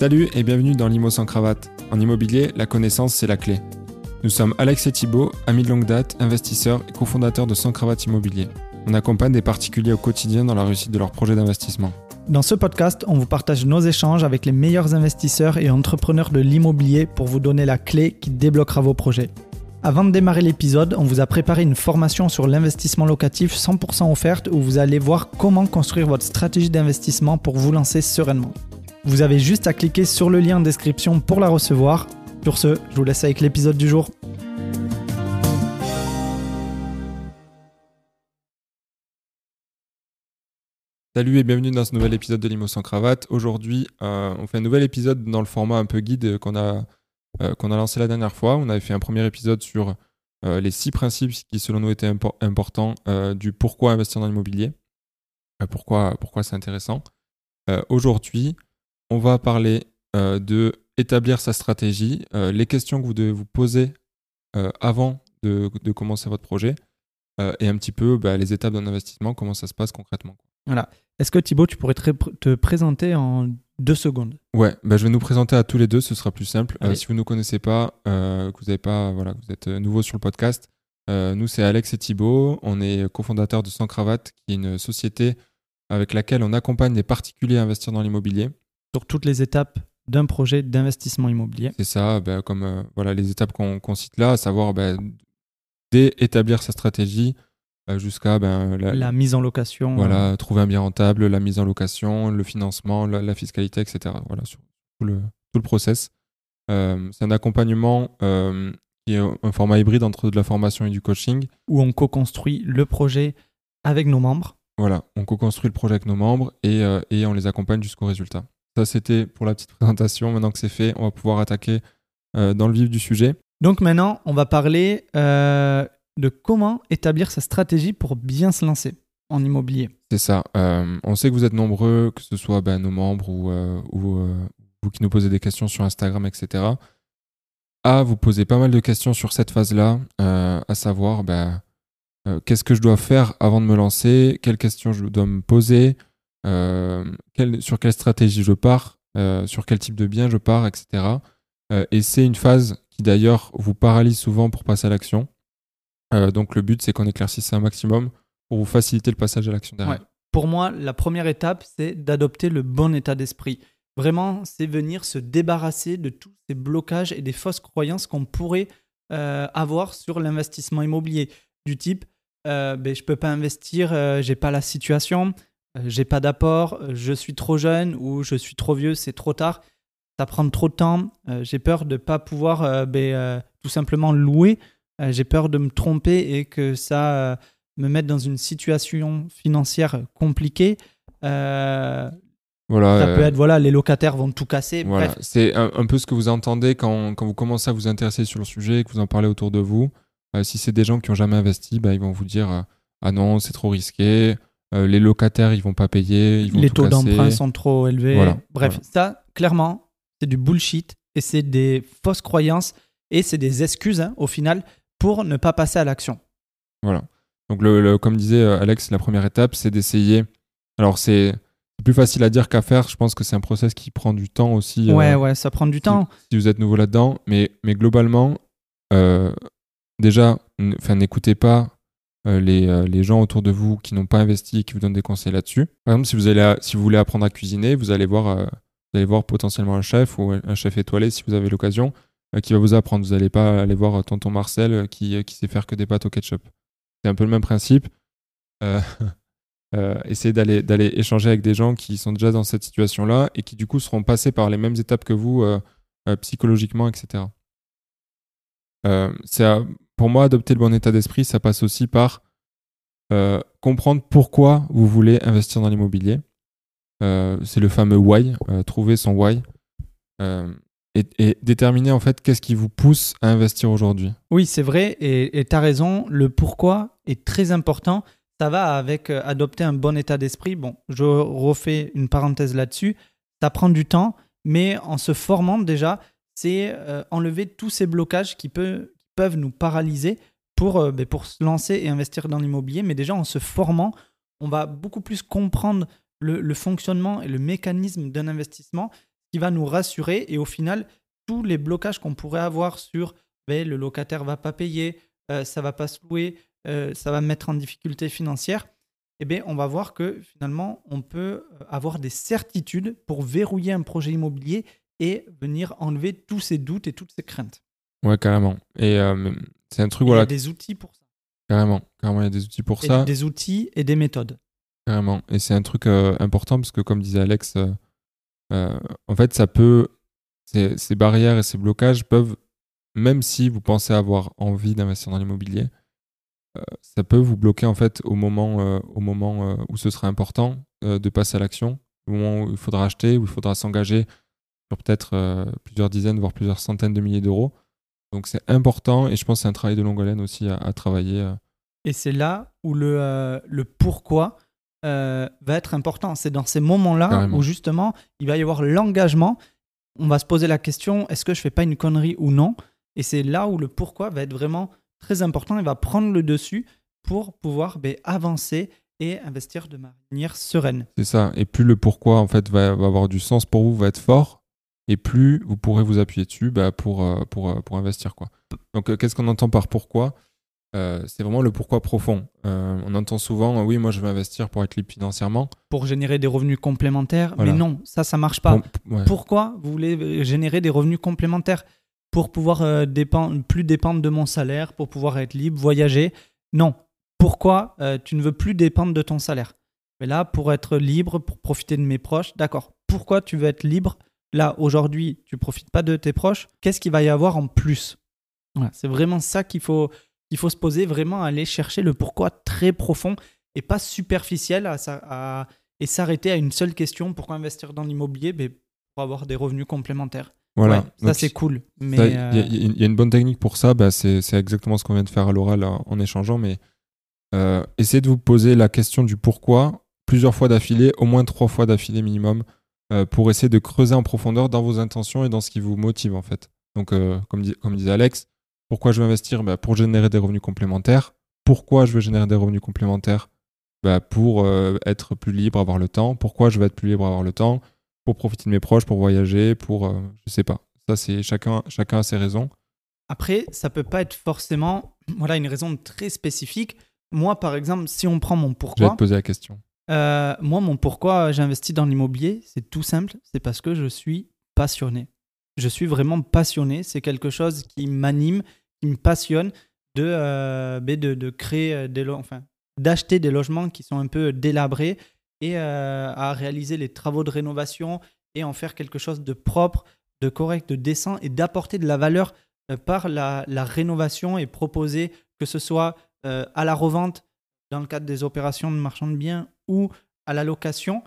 Salut et bienvenue dans l'IMO sans cravate. En immobilier, la connaissance, c'est la clé. Nous sommes Alex et Thibault, amis de longue date, investisseurs et cofondateurs de Sans Cravate Immobilier. On accompagne des particuliers au quotidien dans la réussite de leurs projets d'investissement. Dans ce podcast, on vous partage nos échanges avec les meilleurs investisseurs et entrepreneurs de l'immobilier pour vous donner la clé qui débloquera vos projets. Avant de démarrer l'épisode, on vous a préparé une formation sur l'investissement locatif 100% offerte où vous allez voir comment construire votre stratégie d'investissement pour vous lancer sereinement. Vous avez juste à cliquer sur le lien en description pour la recevoir. Sur ce, je vous laisse avec l'épisode du jour. Salut et bienvenue dans ce nouvel épisode de Limo sans cravate. Aujourd'hui, euh, on fait un nouvel épisode dans le format un peu guide qu'on a, euh, qu'on a lancé la dernière fois. On avait fait un premier épisode sur euh, les six principes qui, selon nous, étaient importants du pourquoi investir dans l'immobilier, pourquoi, pourquoi c'est intéressant. Aujourd'hui, on va parler de établir sa stratégie, les questions que vous devez vous poser avant de, commencer votre projet et un petit peu bah, les étapes d'un investissement, comment ça se passe concrètement. Voilà. Est-ce que Thibaut, tu pourrais te, présenter en deux secondes? Ouais, bah, je vais nous présenter à tous les deux, ce sera plus simple. Euh, si vous ne nous connaissez pas, euh, que vous avez pas, voilà, vous êtes nouveau sur le podcast, euh, nous c'est Alex et Thibaut, on est cofondateurs de Sans Cravate, qui est une société avec laquelle on accompagne des particuliers à investir dans l'immobilier. Sur toutes les étapes d'un projet d'investissement immobilier. C'est ça, bah, comme voilà les étapes qu'on cite là, à savoir bah, d'établir sa stratégie, euh, jusqu'à ben, la, mise en location. Voilà, trouver un bien rentable, la mise en location, le financement, la, fiscalité, etc. Voilà, sur tout le, tout le process. Euh, c'est un accompagnement euh, qui est un format hybride entre de la formation et du coaching. Où on co-construit le projet avec nos membres. Voilà, on co-construit le projet avec nos membres et, et on les accompagne jusqu'au résultat. Ça, c'était pour la petite présentation. Maintenant que c'est fait, on va pouvoir attaquer dans le vif du sujet. Donc maintenant, on va parler de comment établir sa stratégie pour bien se lancer en immobilier. C'est ça. Euh, on sait que vous êtes nombreux, que ce soit ben, nos membres ou, euh, euh, vous qui nous posez des questions sur Instagram, etc. À vous poser pas mal de questions sur cette phase-là, à savoir ben, qu'est-ce que je dois faire avant de me lancer, quelles questions je dois me poser, sur quelle stratégie je pars, sur quel type de bien je pars, etc. et c'est une phase qui d'ailleurs vous paralyse souvent pour passer à l'action. Euh, donc le but, c'est qu'on éclaircisse un maximum pour vous faciliter le passage à l'action derrière. Pour moi, la première étape, c'est d'adopter le bon état d'esprit. Vraiment, c'est venir se débarrasser de tous ces blocages et des fausses croyances qu'on pourrait euh, avoir sur l'investissement immobilier. Du type, euh, ben, je ne peux pas investir, je j'ai pas la situation, j'ai pas d'apport, je suis trop jeune ou je suis trop vieux, c'est trop tard, ça prend trop de temps, j'ai peur de ne pas pouvoir ben, tout simplement louer euh, j'ai peur de me tromper et que ça euh, me mette dans une situation financière compliquée. Euh, voilà, ça peut être, voilà, les locataires vont tout casser. Voilà. C'est un, peu ce que vous entendez quand, quand, vous commencez à vous intéresser sur le sujet et que vous en parlez autour de vous. si c'est des gens qui n'ont jamais investi, bah, ils vont vous dire Ah non, c'est trop risqué, les locataires, ils vont pas payer. Ils vont les taux d'emprunt sont trop élevés. Bref, ça, clairement, c'est du bullshit et c'est des fausses croyances et c'est des excuses hein, au final pour ne pas passer à l'action. Voilà. Donc, le, comme disait euh, Alex, la première étape, c'est d'essayer. Alors, c'est plus facile à dire qu'à faire. Je pense que c'est un process qui prend du temps aussi. Euh, ouais, ouais, ça prend du temps. Si vous êtes nouveau là-dedans. Mais, mais globalement, euh, déjà, n'écoutez pas les, les, gens autour de vous qui n'ont pas investi et qui vous donnent des conseils là-dessus. Par exemple, si vous, voulez apprendre à cuisiner, vous allez voir, vous allez voir potentiellement un chef ou un chef étoilé si vous avez l'occasion euh, qui va vous apprendre. Vous n'allez pas aller voir tonton Marcel euh, qui, euh, sait faire que des pâtes au ketchup. C'est un peu le même principe. Euh, essayez d'aller, d'aller échanger avec des gens qui sont déjà dans cette situation-là et qui du coup seront passés par les mêmes étapes que vous psychologiquement, etc. c'est pour moi, adopter le bon état d'esprit, ça passe aussi par comprendre pourquoi vous voulez investir dans l'immobilier. c'est le fameux why, trouver son why et, déterminer en fait qu'est-ce qui vous pousse à investir aujourd'hui. Oui, c'est vrai, et tu as raison, le pourquoi est très important. Ça va avec euh, adopter un bon état d'esprit. Bon, je refais une parenthèse là-dessus. Ça prend du temps, mais en se formant déjà, c'est euh, enlever tous ces blocages qui, peut, peuvent nous paralyser pour, euh, ben, pour se lancer et investir dans l'immobilier. Mais déjà, en se formant, on va beaucoup plus comprendre le, fonctionnement et le mécanisme d'un investissement qui va nous rassurer et au final, tous les blocages qu'on pourrait avoir sur ben, le locataire va pas payer, euh, ça va pas se louer, euh, ça va me mettre en difficulté financière, eh bien, on va voir que finalement, on peut avoir des certitudes pour verrouiller un projet immobilier et venir enlever tous ces doutes et toutes ces craintes. Ouais, carrément. Et euh, c'est un truc, Il y voilà. a des outils pour ça. Carrément. Carrément, il y a des outils pour Et ça. Des outils et des méthodes. Carrément. Et c'est un truc euh, important parce que, comme disait Alex, euh, en fait, ça peut. Ces, ces barrières et ces blocages peuvent, même si vous pensez avoir envie d'investir dans l'immobilier, ça peut vous bloquer en fait au moment, au moment où ce sera important de passer à l'action, au moment où il faudra acheter, où il faudra s'engager sur peut-être plusieurs dizaines, voire plusieurs centaines de milliers d'euros. Donc c'est important et je pense que c'est un travail de longue haleine aussi à, à travailler. euh. Et c'est là où le, euh, le pourquoi euh, va être important. C'est dans ces moments-là Carrément. où justement il va y avoir l'engagement. On va se poser la question est-ce que je fais pas une connerie ou non? Et c'est là où le pourquoi va être vraiment très important et va prendre le dessus pour pouvoir ben, avancer et investir de manière sereine. C'est ça. Et plus le pourquoi en fait va, va avoir du sens pour vous, va être fort, et plus vous pourrez vous appuyer dessus bah, pour, euh, pour, euh, pour investir. Quoi. Donc euh, qu'est-ce qu'on entend par pourquoi? Euh, C'est vraiment le pourquoi profond. Euh, on entend souvent, euh, oui, moi je veux investir pour être libre financièrement. Pour générer des revenus complémentaires. Voilà. Mais non, ça, ça marche pas. Ouais. Pourquoi vous voulez générer des revenus complémentaires? Pour pouvoir dépendre, plus dépendre de mon salaire, pour pouvoir être libre, voyager? Non. Pourquoi tu ne veux plus dépendre de ton salaire? Mais là, pour être libre, pour profiter de mes proches, d'accord. Pourquoi tu veux être libre Là, aujourd'hui, tu profites pas de tes proches. Qu'est-ce qu'il va y avoir en plus? Voilà, C'est vraiment ça qu'il faut, qu'il faut se poser, vraiment aller chercher le pourquoi très profond et pas superficiel à, à- et s'arrêter à une seule question. Pourquoi investir dans l'immobilier? Ben, Pour avoir des revenus complémentaires. Voilà. Ouais, ça c'est cool. Il euh, a- il y a une bonne technique pour ça, bah, c'est exactement ce qu'on vient de faire à l'oral en, en échangeant, mais euh, essayez de vous poser la question du pourquoi plusieurs fois d'affilée, au moins trois fois d'affilée minimum, euh, pour essayer de creuser en profondeur dans vos intentions et dans ce qui vous motive en fait. Donc, euh, comme, comme disait Alex, pourquoi je veux investir? Bah, Pour générer des revenus complémentaires. Pourquoi je veux générer des revenus complémentaires? Bah, Pour euh, être plus libre, avoir le temps. Pourquoi je veux être plus libre, avoir le temps? Pour profiter de mes proches, pour voyager, pour... je sais pas. Ça, c'est chacun, chacun a ses raisons. Après, ça peut pas être forcément voilà, une raison très spécifique. Moi, par exemple, si on prend mon Je vais pourquoi, te poser la question. Euh, moi, mon pourquoi j'ai investi dans l'immobilier, c'est tout simple, c'est parce que je suis passionné. Je suis vraiment passionné. C'est quelque chose qui m'anime, qui me passionne de, euh, ben, de, créer euh, des enfin, d'acheter des logements qui sont un peu délabrés et à réaliser les travaux de rénovation et en faire quelque chose de propre, de correct, de décent et d'apporter de la valeur par la, la rénovation et proposer que ce soit à la revente dans le cadre des opérations de marchand de biens ou à la location.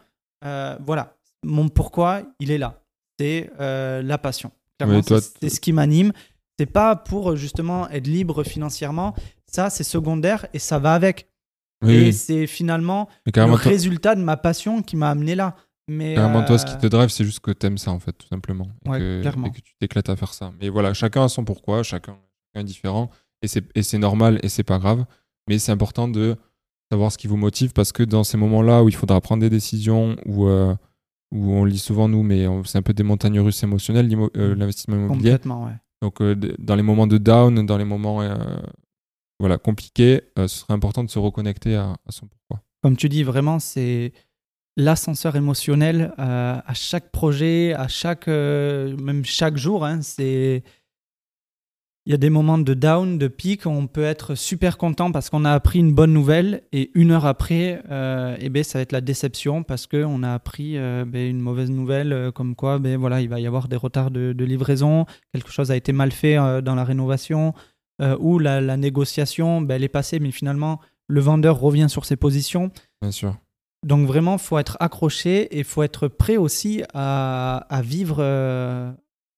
Euh, voilà, mon pourquoi, il est là. C'est euh, la passion. Clairement, c'est ce qui m'anime. C'est pas pour justement être libre financièrement. Ça, c'est secondaire et ça va avec. Oui, et oui. c'est finalement le résultat de ma passion qui m'a amené là. Mais carrément, toi, ce qui euh, te drive, c'est juste que t'aimes ça, en fait, tout simplement. Et, Ouais, que, clairement. et que tu t'éclates à faire ça. Mais voilà, chacun a son pourquoi, chacun, chacun est différent. Et c'est et c'est normal et c'est pas grave. Mais c'est important de savoir ce qui vous motive parce que dans ces moments-là où il faudra prendre des décisions, où, euh, où on le dit souvent, nous, mais c'est un peu des montagnes russes émotionnelles, euh, l'investissement immobilier. complètement, ouais. Donc, euh, dans les moments de down, dans les moments voilà, compliqués, ce serait important de se reconnecter à, à son pourquoi. Comme tu dis, vraiment, c'est l'ascenseur émotionnel à chaque projet, à chaque, même chaque jour. hein, c'est il y a des moments de down, de pic, on peut être super content parce qu'on a appris une bonne nouvelle et une heure après, euh, eh ben, ça va être la déception parce qu'on a appris euh, ben, une mauvaise nouvelle euh, comme quoi ben, voilà, il va y avoir des retards de, de livraison, quelque chose a été mal fait dans la rénovation ou la, la négociation, ben, elle est passée mais finalement le vendeur revient sur ses positions. Bien sûr. Donc vraiment, faut être accroché et faut être prêt aussi à, à vivre, euh,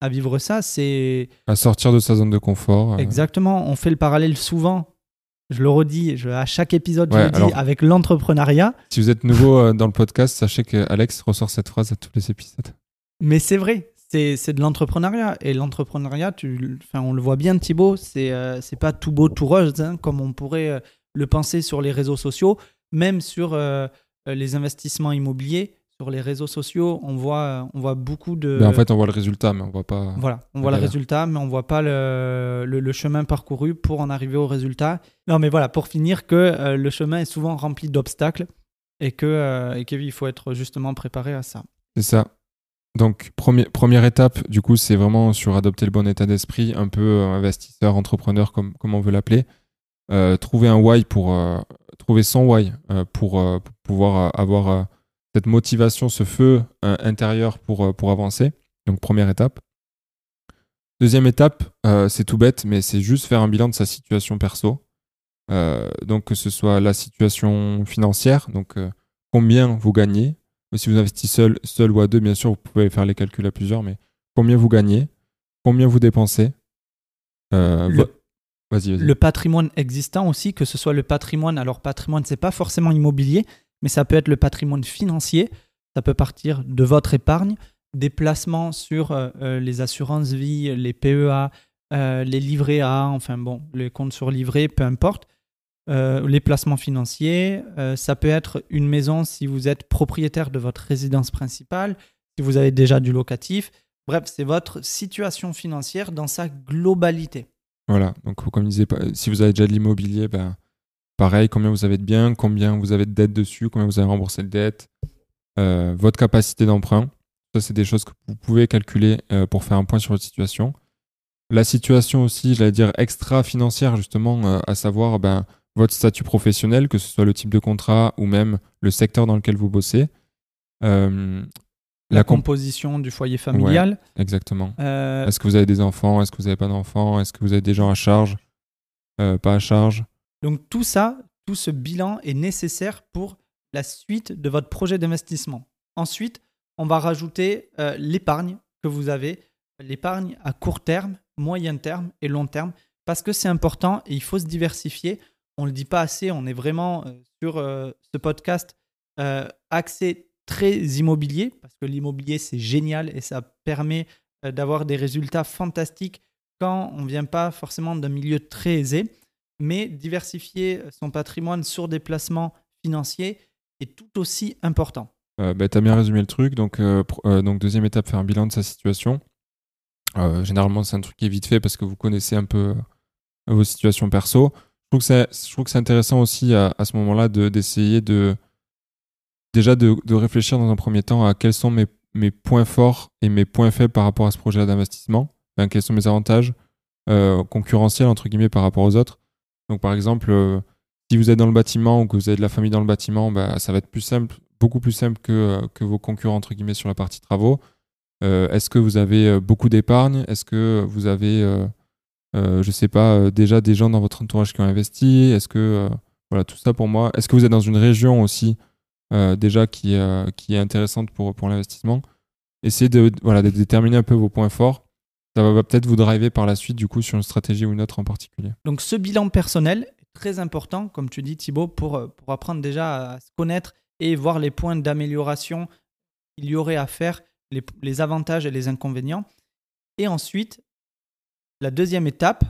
à vivre ça. C'est À sortir de sa zone de confort. euh, exactement. On fait le parallèle souvent. Je le redis, je- à chaque épisode, je le dis alors- avec l'entrepreneuriat. Si vous êtes nouveau euh, dans le podcast, sachez que Alex ressort cette phrase à tous les épisodes. Mais c'est vrai, c'est de l'entrepreneuriat. Et l'entrepreneuriat, on le voit bien, Thibaut, c'est euh, pas tout beau, tout rose, hein, comme on pourrait euh, le penser sur les réseaux sociaux, même sur euh, les investissements immobiliers. Sur les réseaux sociaux, on voit, on voit beaucoup de. Ben, en fait, on voit le résultat, mais on voit pas. Voilà, on voit le résultat, mais on voit pas le, le, chemin parcouru pour en arriver au résultat. Non, mais voilà, pour finir, que euh, le chemin est souvent rempli d'obstacles et que euh, et qu'il faut être justement préparé à ça. C'est ça. Donc, premier, première étape, du coup, c'est vraiment sur adopter le bon état d'esprit, un peu euh, investisseur, entrepreneur, comme, comme on veut l'appeler. trouver un why pour. trouver son why pour, pour pouvoir avoir cette motivation, ce feu euh, intérieur pour, euh, pour avancer. Donc première étape. Deuxième étape, euh, c'est tout bête, mais c'est juste faire un bilan de sa situation perso. donc que ce soit la situation financière, donc combien vous gagnez. Si vous investissez seul, seul ou à deux, bien sûr, vous pouvez faire les calculs à plusieurs, mais combien vous gagnez, combien vous dépensez. le, le patrimoine existant aussi, que ce soit le patrimoine, alors patrimoine, c'est pas forcément immobilier, mais ça peut être le patrimoine financier, ça peut partir de votre épargne, des placements sur euh, euh, les assurances vie, les PEA, euh, les livrets A, enfin bon, les comptes sur livret, peu importe. les placements financiers, ça peut être une maison si vous êtes propriétaire de votre résidence principale, si vous avez déjà du locatif. Bref, c'est votre situation financière dans sa globalité. Voilà, donc comme je disais, si vous avez déjà de l'immobilier, ben, Pareil, combien vous avez de biens, combien vous avez de dettes dessus, combien vous avez remboursé de dettes, euh, votre capacité d'emprunt. Ça, c'est des choses que vous pouvez calculer euh, pour faire un point sur votre situation. La situation aussi, j'allais dire extra-financière, justement, euh, à savoir ben, votre statut professionnel, que ce soit le type de contrat ou même le secteur dans lequel vous bossez. la, composition du foyer familial. exactement. Est-ce que vous avez des enfants Est-ce que vous n'avez pas d'enfants Est-ce que vous avez des gens à charge Pas à charge? Donc tout ça, tout ce bilan est nécessaire pour la suite de votre projet d'investissement. Ensuite, on va rajouter euh, l'épargne que vous avez, l'épargne à court terme, moyen terme et long terme, parce que c'est important et il faut se diversifier. On ne le dit pas assez, on est vraiment euh, sur euh, ce podcast axé très immobilier, parce que l'immobilier c'est génial et ça permet d'avoir des résultats fantastiques quand on ne vient pas forcément d'un milieu très aisé mais diversifier son patrimoine sur des placements financiers est tout aussi important. Euh, bah, tu as bien résumé le truc. Donc, euh, euh, donc, deuxième étape, faire un bilan de sa situation. généralement, c'est un truc qui est vite fait parce que vous connaissez un peu vos situations perso. Je trouve que c'est intéressant aussi à, ce moment-là d'essayer de, déjà de, réfléchir dans un premier temps à quels sont mes, mes, points forts et mes points faibles par rapport à ce projet d'investissement. quels sont mes avantages concurrentiels entre guillemets par rapport aux autres donc par exemple, euh, si vous êtes dans le bâtiment ou que vous avez de la famille dans le bâtiment, bah, ça va être plus simple, beaucoup plus simple que, euh, que vos concurrents entre guillemets sur la partie travaux. Euh, est-ce que vous avez beaucoup d'épargne? Est-ce que vous avez, je ne sais pas, déjà des gens dans votre entourage qui ont investi? Est-ce que voilà tout ça pour moi. Est-ce que vous êtes dans une région aussi déjà qui, qui est intéressante pour, pour l'investissement? Essayez de, voilà, de déterminer un peu vos points forts ça va peut-être vous driver par la suite, du coup, sur une stratégie ou une autre en particulier. Donc, ce bilan personnel est très important, comme tu dis, Thibaut, pour, euh, pour apprendre déjà à se connaître et voir les points d'amélioration qu'il y aurait à faire, les, les avantages et les inconvénients. Et ensuite, la deuxième étape,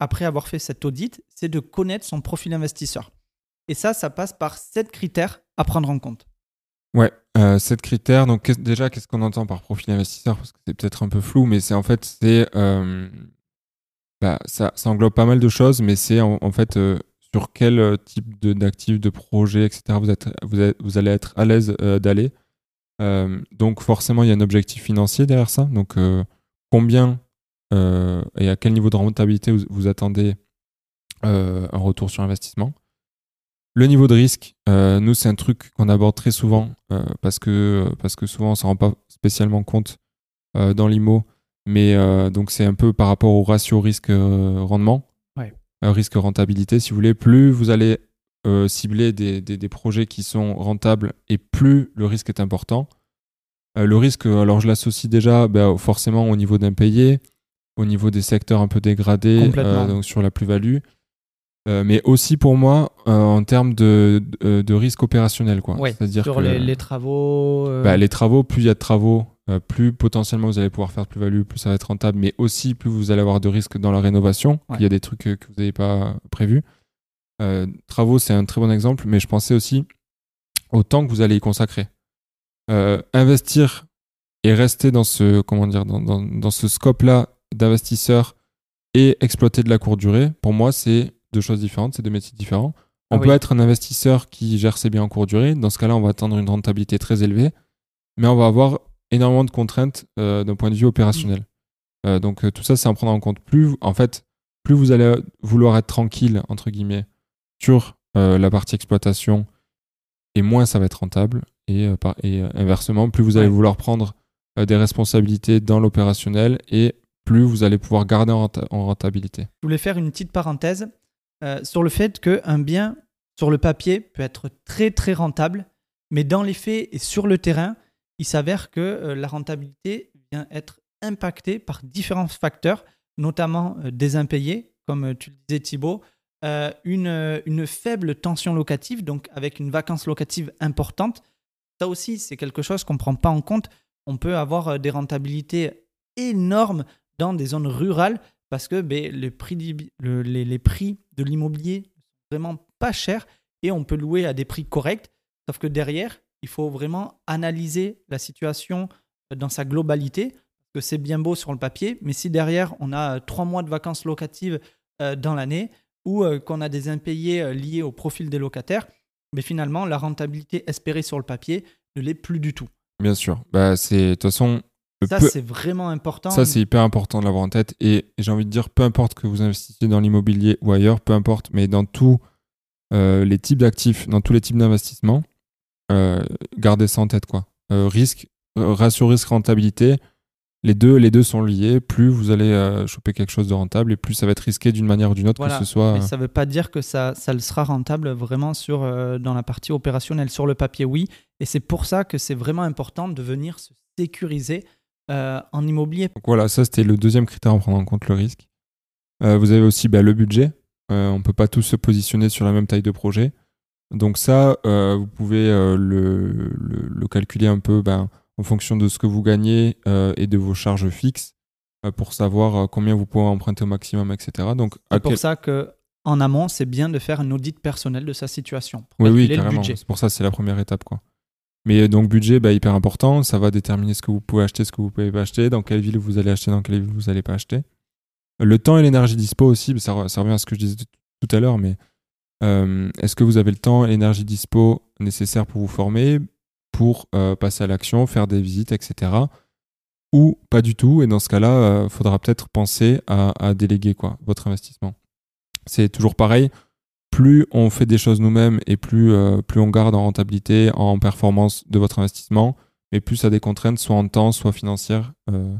après avoir fait cet audit, c'est de connaître son profil investisseur. Et ça, ça passe par sept critères à prendre en compte. Ouais, euh, sept critères. Donc déjà, qu'est-ce qu'on entend par profil investisseur Parce que c'est peut-être un peu flou, mais c'est en fait, c'est euh, bah, ça, ça, englobe pas mal de choses, mais c'est en, fait euh, sur quel euh, type d'actifs, de, de projet, etc. Vous, êtes, vous, vous allez être à l'aise d'aller. donc forcément, il y a un objectif financier derrière ça. Donc combien et à quel niveau de rentabilité vous attendez un retour sur investissement? Le niveau de risque, euh, nous, c'est un truc qu'on aborde très souvent euh, parce, que, parce que souvent, on ne s'en rend pas spécialement compte euh, dans l'IMO. Mais donc, c'est un peu par rapport au ratio risque-rendement, risque-rentabilité, si vous voulez. Plus vous allez cibler des, des, projets qui sont rentables et plus le risque est important. le risque, alors je l'associe déjà ben, forcément au niveau d'impayé, au niveau des secteurs un peu dégradés, donc sur la plus-value. Euh, mais aussi pour moi euh, en termes de, de, risque opérationnel. Quoi. C'est-à-dire sur les, travaux. Euh, bah, les travaux, plus il y a de travaux, plus potentiellement vous allez pouvoir faire de plus-value, plus ça va être rentable, mais aussi plus vous allez avoir de risques dans la rénovation. Il y a des trucs que vous n'avez pas prévus. travaux, c'est un très bon exemple, mais je pensais aussi au temps que vous allez y consacrer. euh, investir et rester dans ce, comment dire, dans, dans, dans ce scope-là d'investisseur et exploiter de la courte durée, pour moi, c'est deux choses différentes, c'est deux métiers différents. On Ah peut oui. être un investisseur qui gère ses biens en courte durée. Dans ce cas-là, on va attendre une rentabilité très élevée, mais on va avoir énormément de contraintes euh, d'un point de vue opérationnel. Euh, donc tout ça, c'est à prendre en compte. Plus, en fait, plus vous allez vouloir être tranquille entre guillemets sur euh, la partie exploitation, et moins ça va être rentable. Et, par- et inversement, plus vous allez Ouais. vouloir prendre des responsabilités dans l'opérationnel, et plus vous allez pouvoir garder en rentabilité. Je voulais faire une petite parenthèse euh, sur le fait qu'un bien sur le papier peut être très très rentable, mais dans les faits et sur le terrain, il s'avère que euh, la rentabilité vient être impactée par différents facteurs, notamment euh, des impayés, comme tu le disais Thibaut, euh, une, une faible tension locative, donc avec une vacance locative importante. Ça aussi, c'est quelque chose qu'on ne prend pas en compte. On peut avoir des rentabilités énormes dans des zones rurales parce que ben, les, prix de l'immobilier sont vraiment pas chers et on peut louer à des prix corrects. Sauf que derrière, il faut vraiment analyser la situation dans sa globalité. Que c'est bien beau sur le papier, mais si derrière on a euh, trois mois de vacances locatives euh, dans l'année ou euh, qu'on a des impayés euh, liés au profil des locataires, mais finalement la rentabilité espérée sur le papier ne l'est plus du tout. Bien sûr. Bah, c'est, de toute façon, Ça, peu- c'est vraiment important. Ça, c'est hyper important de l'avoir en tête. Et j'ai envie de dire, peu importe que vous investissiez dans l'immobilier ou ailleurs, peu importe, mais dans tous euh, les types d'actifs, dans tous les types d'investissements, euh, gardez ça en tête. Quoi. Euh, risque, euh, ratio risque-rentabilité, les deux, les deux sont liés. Plus vous allez euh, choper quelque chose de rentable et plus ça va être risqué d'une manière ou d'une autre, Voilà. que ce soit. Mais euh, ça ne veut pas dire que ça, ça le sera rentable vraiment sur, euh, dans la partie opérationnelle. Sur le papier, oui. Et c'est pour ça que c'est vraiment important de venir se sécuriser euh, en immobilier. Donc voilà, ça c'était le deuxième critère à prendre en compte, le risque. Euh, vous avez aussi bah, le budget. Euh, on ne peut pas tous se positionner sur la même taille de projet. Donc ça, euh, vous pouvez euh, le, le- le calculer un peu ben, en fonction de ce que vous gagnez euh, et de vos charges fixes euh, pour savoir euh, combien vous pouvez emprunter au maximum, etc. Donc, C'est pour quel- ça que en amont, c'est bien de faire un audit personnel de sa situation. Pour Oui, oui, carrément. C'est pour ça, c'est la première étape. Quoi. Mais donc, budget, bah, hyper important. Ça va déterminer ce que vous pouvez acheter, ce que vous pouvez pas acheter, dans quelle ville vous allez acheter, dans quelle ville vous n'allez pas acheter. Le temps et l'énergie dispo aussi, ça, re- ça revient à ce que je disais tout à l'heure, mais euh, est-ce que vous avez le temps et l'énergie dispo nécessaires pour vous former, pour euh, passer à l'action, faire des visites, etc. Ou pas du tout, et dans ce cas-là, il faudra peut-être penser à, à déléguer quoi, votre investissement. C'est toujours pareil, plus on fait des choses nous-mêmes et plus, euh, plus on garde en rentabilité, en performance de votre investissement, mais plus ça a des contraintes, soit en temps, soit financières, euh,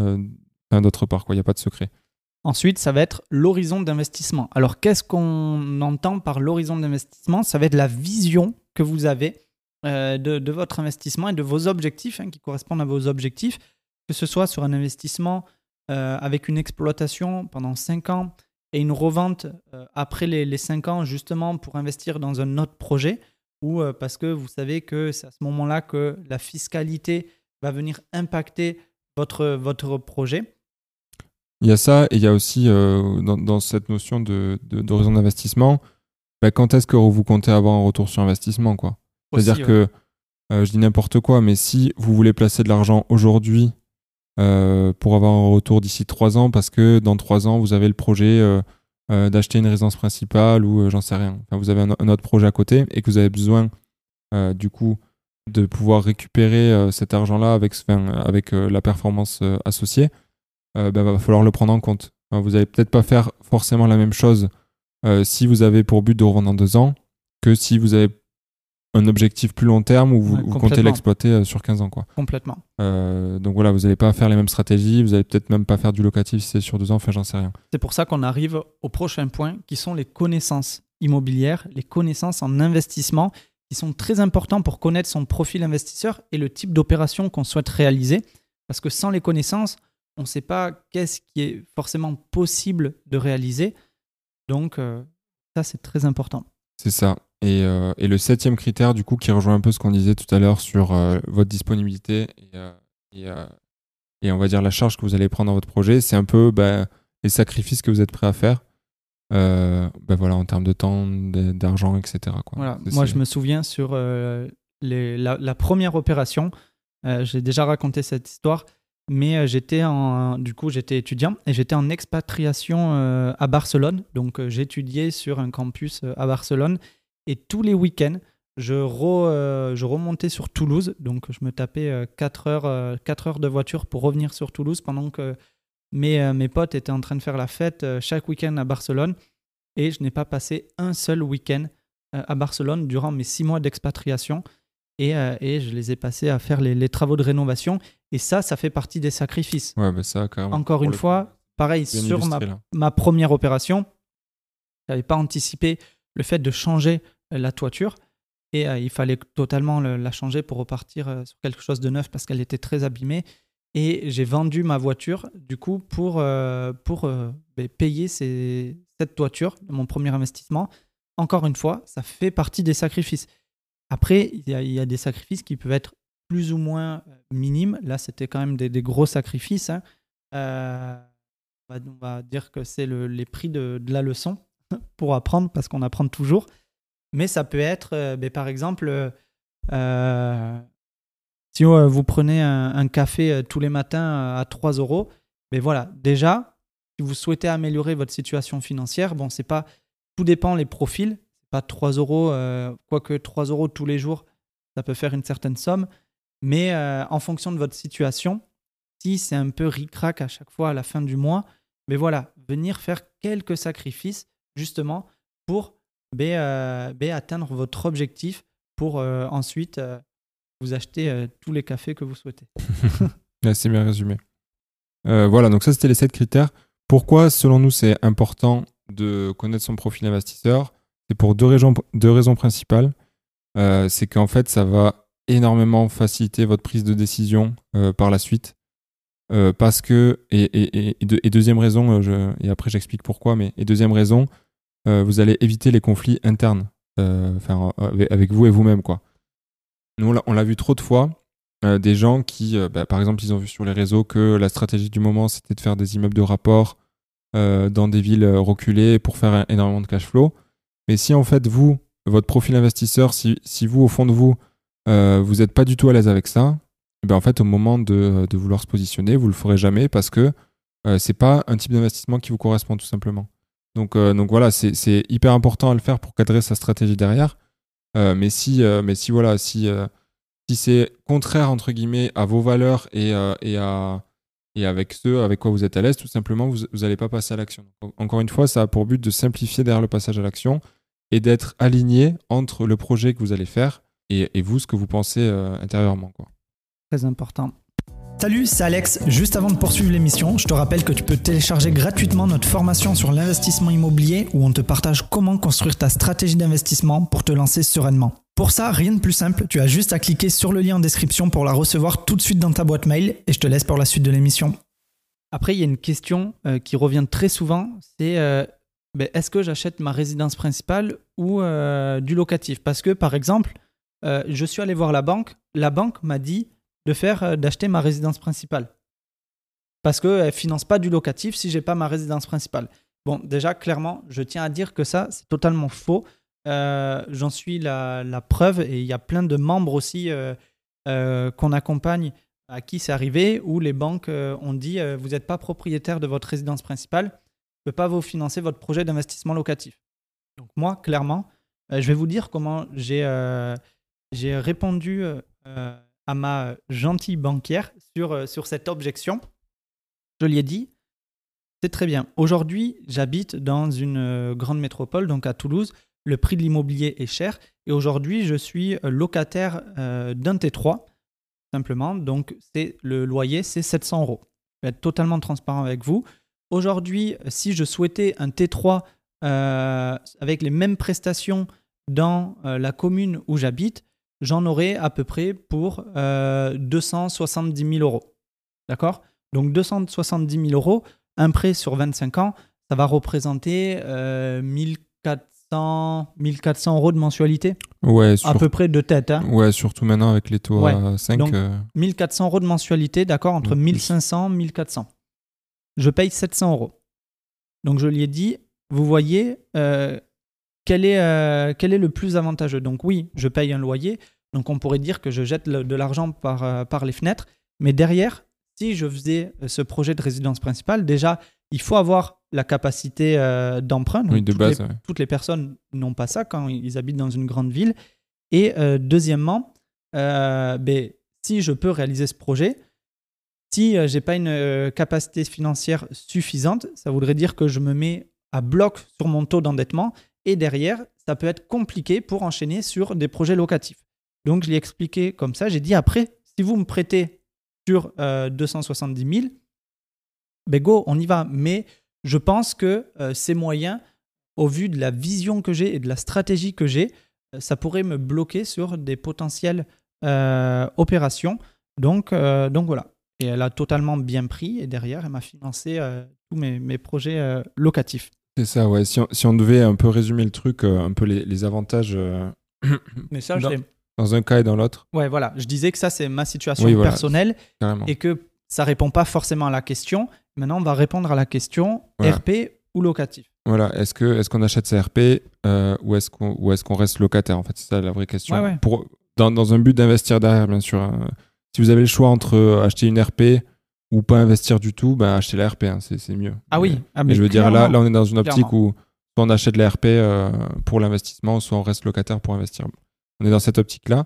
euh, d'autre part. Il n'y a pas de secret. Ensuite, ça va être l'horizon d'investissement. Alors, qu'est-ce qu'on entend par l'horizon d'investissement? Ça va être la vision que vous avez euh, de, de votre investissement et de vos objectifs hein, qui correspondent à vos objectifs, que ce soit sur un investissement euh, avec une exploitation pendant 5 ans et une revente euh, après les, les 5 ans justement pour investir dans un autre projet ou euh, parce que vous savez que c'est à ce moment-là que la fiscalité va venir impacter votre, votre projet. Il y a ça, et il y a aussi euh, dans, dans cette notion de- d'horizon d'investissement, bah, quand est-ce que vous comptez avoir un retour sur investissement quoi? C'est-à-dire ouais. que, je dis n'importe quoi, mais si vous voulez placer de l'argent aujourd'hui euh, pour avoir un retour d'ici trois ans, parce que dans trois ans, vous avez le projet euh, euh, d'acheter une résidence principale ou euh, j'en sais rien, vous avez un, autre projet à côté et que vous avez besoin euh, du coup de pouvoir récupérer cet argent-là avec, enfin, avec la performance associée, euh, ben, va falloir le prendre en compte. Vous n'allez peut-être pas faire forcément la même chose si vous avez pour but de revendre en deux ans que si vous avez un objectif plus long terme où vous, Ouais, vous comptez l'exploiter euh, sur 15 ans. Quoi. Complètement. Euh, donc voilà, vous n'allez pas faire les mêmes stratégies, vous allez peut-être même pas faire du locatif si c'est sur deux ans, enfin j'en sais rien. C'est pour ça qu'on arrive au prochain point, qui sont les connaissances immobilières, les connaissances en investissement, qui sont très importants pour connaître son profil investisseur et le type d'opération qu'on souhaite réaliser. Parce que sans les connaissances, on ne sait pas qu'est-ce qui est forcément possible de réaliser. Donc, euh, ça, c'est très important. C'est ça. Et, euh, et le septième critère, du coup, qui rejoint un peu ce qu'on disait tout à l'heure sur euh, votre disponibilité et, euh, et, et on va dire la charge que vous allez prendre dans votre projet, c'est un peu bah, les sacrifices que vous êtes prêt à faire. Bah, voilà, en termes de temps, d'argent, etc. Quoi. Voilà. C'est- Moi, je me souviens sur les- la, la première opération, j'ai déjà raconté cette histoire, mais j'étais en, du coup, j'étais étudiant et j'étais en expatriation à Barcelone. Donc, j'étudiais sur un campus à Barcelone et tous les week-ends, je, re- euh, je remontais sur Toulouse. Donc, je me tapais 4 heures, euh, heures de voiture pour revenir sur Toulouse pendant que mes, euh, mes potes étaient en train de faire la fête euh, chaque week-end à Barcelone. Et je n'ai pas passé un seul week-end euh, à Barcelone durant mes six mois d'expatriation. Et, euh, et je les ai passés à faire les, les travaux de rénovation. Et ça, ça fait partie des sacrifices. Ouais, bah ça, carrément. Encore une fois, coup, pareil, sur ma, illustré, ma première opération, je n'avais pas anticipé le fait de changer euh, la toiture. Et euh, il fallait totalement le- la changer pour repartir euh, sur quelque chose de neuf parce qu'elle était très abîmée. Et j'ai vendu ma voiture, du coup, pour, pour ben, payer cette toiture, mon premier investissement. Encore une fois, ça fait partie des sacrifices. Après, il y, a, des sacrifices qui peuvent être plus ou moins minimes. Là, c'était quand même des, gros sacrifices. hein. On, va, dire que c'est le- les prix de la leçon pour apprendre, parce qu'on apprend toujours. Mais ça peut être, euh, ben, par exemple, euh, si euh, vous prenez un, café tous les matins à 3 euros, mais voilà, déjà, si vous souhaitez améliorer votre situation financière, bon, c'est pas, tout dépend les profils, pas 3 euros, quoique 3 euros tous les jours, ça peut faire une certaine somme, mais en fonction de votre situation, si c'est un peu ric-rac à chaque fois à la fin du mois, mais voilà, venir faire quelques sacrifices justement pour euh, atteindre votre objectif pour euh, ensuite euh, vous acheter tous les cafés que vous souhaitez. C'est bien résumé. Voilà, donc ça c'était les sept critères. Pourquoi, selon nous, c'est important de connaître son profil investisseur C'est pour deux raisons, principales. C'est qu'en fait, ça va énormément faciliter votre prise de décision par la suite. Parce que, et, et- et- et deux- et deuxième raison, et après j'explique pourquoi, mais deuxième raison, vous allez éviter les conflits internes euh, euh, avec, vous et vous-même. quoi. Nous, on l'a- vu trop de fois, euh, des gens qui, euh, bah, par exemple, ils ont vu sur les réseaux que la stratégie du moment, c'était de faire des immeubles de rapport euh, dans des villes euh, reculées pour faire énormément de cash flow. Mais si en fait, vous, votre profil investisseur, si, vous, au fond de vous, euh, vous n'êtes pas du tout à l'aise avec ça, eh ben, en fait, au moment de, vouloir se positionner, vous le ferez jamais parce que euh, c'est pas un type d'investissement qui vous correspond tout simplement. Donc, euh, donc voilà, c'est hyper important à le faire pour cadrer sa stratégie derrière. Euh, mais si, euh, mais si voilà, si, si c'est contraire entre guillemets à vos valeurs et, à, et avec ceux avec quoi vous êtes à l'aise, tout simplement, vous n'allez pas passer à l'action. Encore une fois, ça a pour but de simplifier derrière le passage à l'action et d'être aligné entre le projet que vous allez faire et, vous, ce que vous pensez intérieurement. Très important. Salut, c'est Alex. Juste avant de poursuivre l'émission, je te rappelle que tu peux télécharger gratuitement notre formation sur l'investissement immobilier où on te partage comment construire ta stratégie d'investissement pour te lancer sereinement. Pour ça, rien de plus simple, tu as juste à cliquer sur le lien en description pour la recevoir tout de suite dans ta boîte mail et je te laisse pour la suite de l'émission. Après, il y a une question euh, qui revient très souvent, c'est euh, ben, est-ce que j'achète ma résidence principale ou euh, du locatif? Parce que, par exemple, je suis allé voir la banque, la banque m'a dit de faire euh, d'acheter ma résidence principale. Parce qu'elle finance pas du locatif si j'ai pas ma résidence principale. Bon, déjà, clairement, je tiens à dire que ça, c'est totalement faux. Euh, J'en suis la, preuve et il y a plein de membres aussi euh, qu'on accompagne à qui c'est arrivé où les banques ont dit vous n'êtes pas propriétaire de votre résidence principale, je ne peux pas vous financer votre projet d'investissement locatif. Donc moi, clairement, je vais vous dire comment j'ai répondu à ma gentille banquière sur, euh, sur cette objection. Je lui ai dit, c'est très bien. Aujourd'hui, j'habite dans une euh, grande métropole, donc à Toulouse. Le prix de l'immobilier est cher. Et aujourd'hui, je suis euh, locataire euh, d'un T3 simplement. Donc, c'est le loyer, c'est 700 euros. Je vais être totalement transparent avec vous. Aujourd'hui, si je souhaitais un T3 euh, avec les mêmes prestations dans euh, la commune où j'habite, j'en aurais à peu près pour euh, 270 000 euros. D'accord? Donc, 270 000 euros, un prêt sur 25 ans, ça va représenter euh, 1400, 1400 euros de mensualité, Ouais, à peu près de tête. hein? ouais, surtout maintenant avec les taux Ouais. à 5. Donc, euh, 1400 euros de mensualité, d'accord, entre Donc, plus. 1500 et 1400. Je paye 700 euros. Donc je lui ai dit, vous voyez, euh, quel, est, euh, quel est le plus avantageux? Donc oui, je paye un loyer. Donc on pourrait dire que je jette le- de l'argent par, euh, par les fenêtres. Mais derrière, si je faisais euh, ce projet de résidence principale, déjà, il faut avoir la capacité euh, d'emprunt. Oui, de toutes base. les- ouais. toutes les personnes n'ont pas ça quand ils habitent dans une grande ville. Et deuxièmement, ben, si je peux réaliser ce projet, si j'ai pas une capacité financière suffisante, ça voudrait dire que je me mets à bloc sur mon taux d'endettement et derrière, ça peut être compliqué pour enchaîner sur des projets locatifs. Donc je l'ai expliqué comme ça. J'ai dit après, si vous me prêtez sur euh, 270 000, ben go, on y va. Mais je pense que euh, ces moyens, au vu de la vision que j'ai et de la stratégie que j'ai, euh, ça pourrait me bloquer sur des potentielles euh, opérations. Donc, euh, donc voilà. Et elle a totalement bien pris et derrière, elle m'a financé euh, tous mes, projets euh, locatifs. C'est ça, ouais. Si on, si on devait un peu résumer le truc, euh, un peu les, les avantages euh, Mais ça, je Non. l'ai- dans un cas et dans l'autre, Ouais, voilà. Je disais que ça, c'est ma situation Oui, voilà. personnelle et que ça répond pas forcément à la question. Maintenant, on va répondre à la question Voilà. RP ou locatif. Voilà, est-ce que est-ce qu'on achète sa RP euh, ou est-ce qu'on ou est-ce qu'on reste locataire En fait, c'est ça la vraie question. Ouais, ouais. Pour dans, dans un but d'investir derrière, bien sûr. hein. Si vous avez le choix entre acheter une RP ou pas investir du tout, ben achetez la RP, hein, c'est mieux. Ah oui. Ah, mais je veux dire, là, là, on est dans une optique Clairement. où soit on achète la RP euh, pour l'investissement, soit on reste locataire pour investir. On est dans cette optique-là.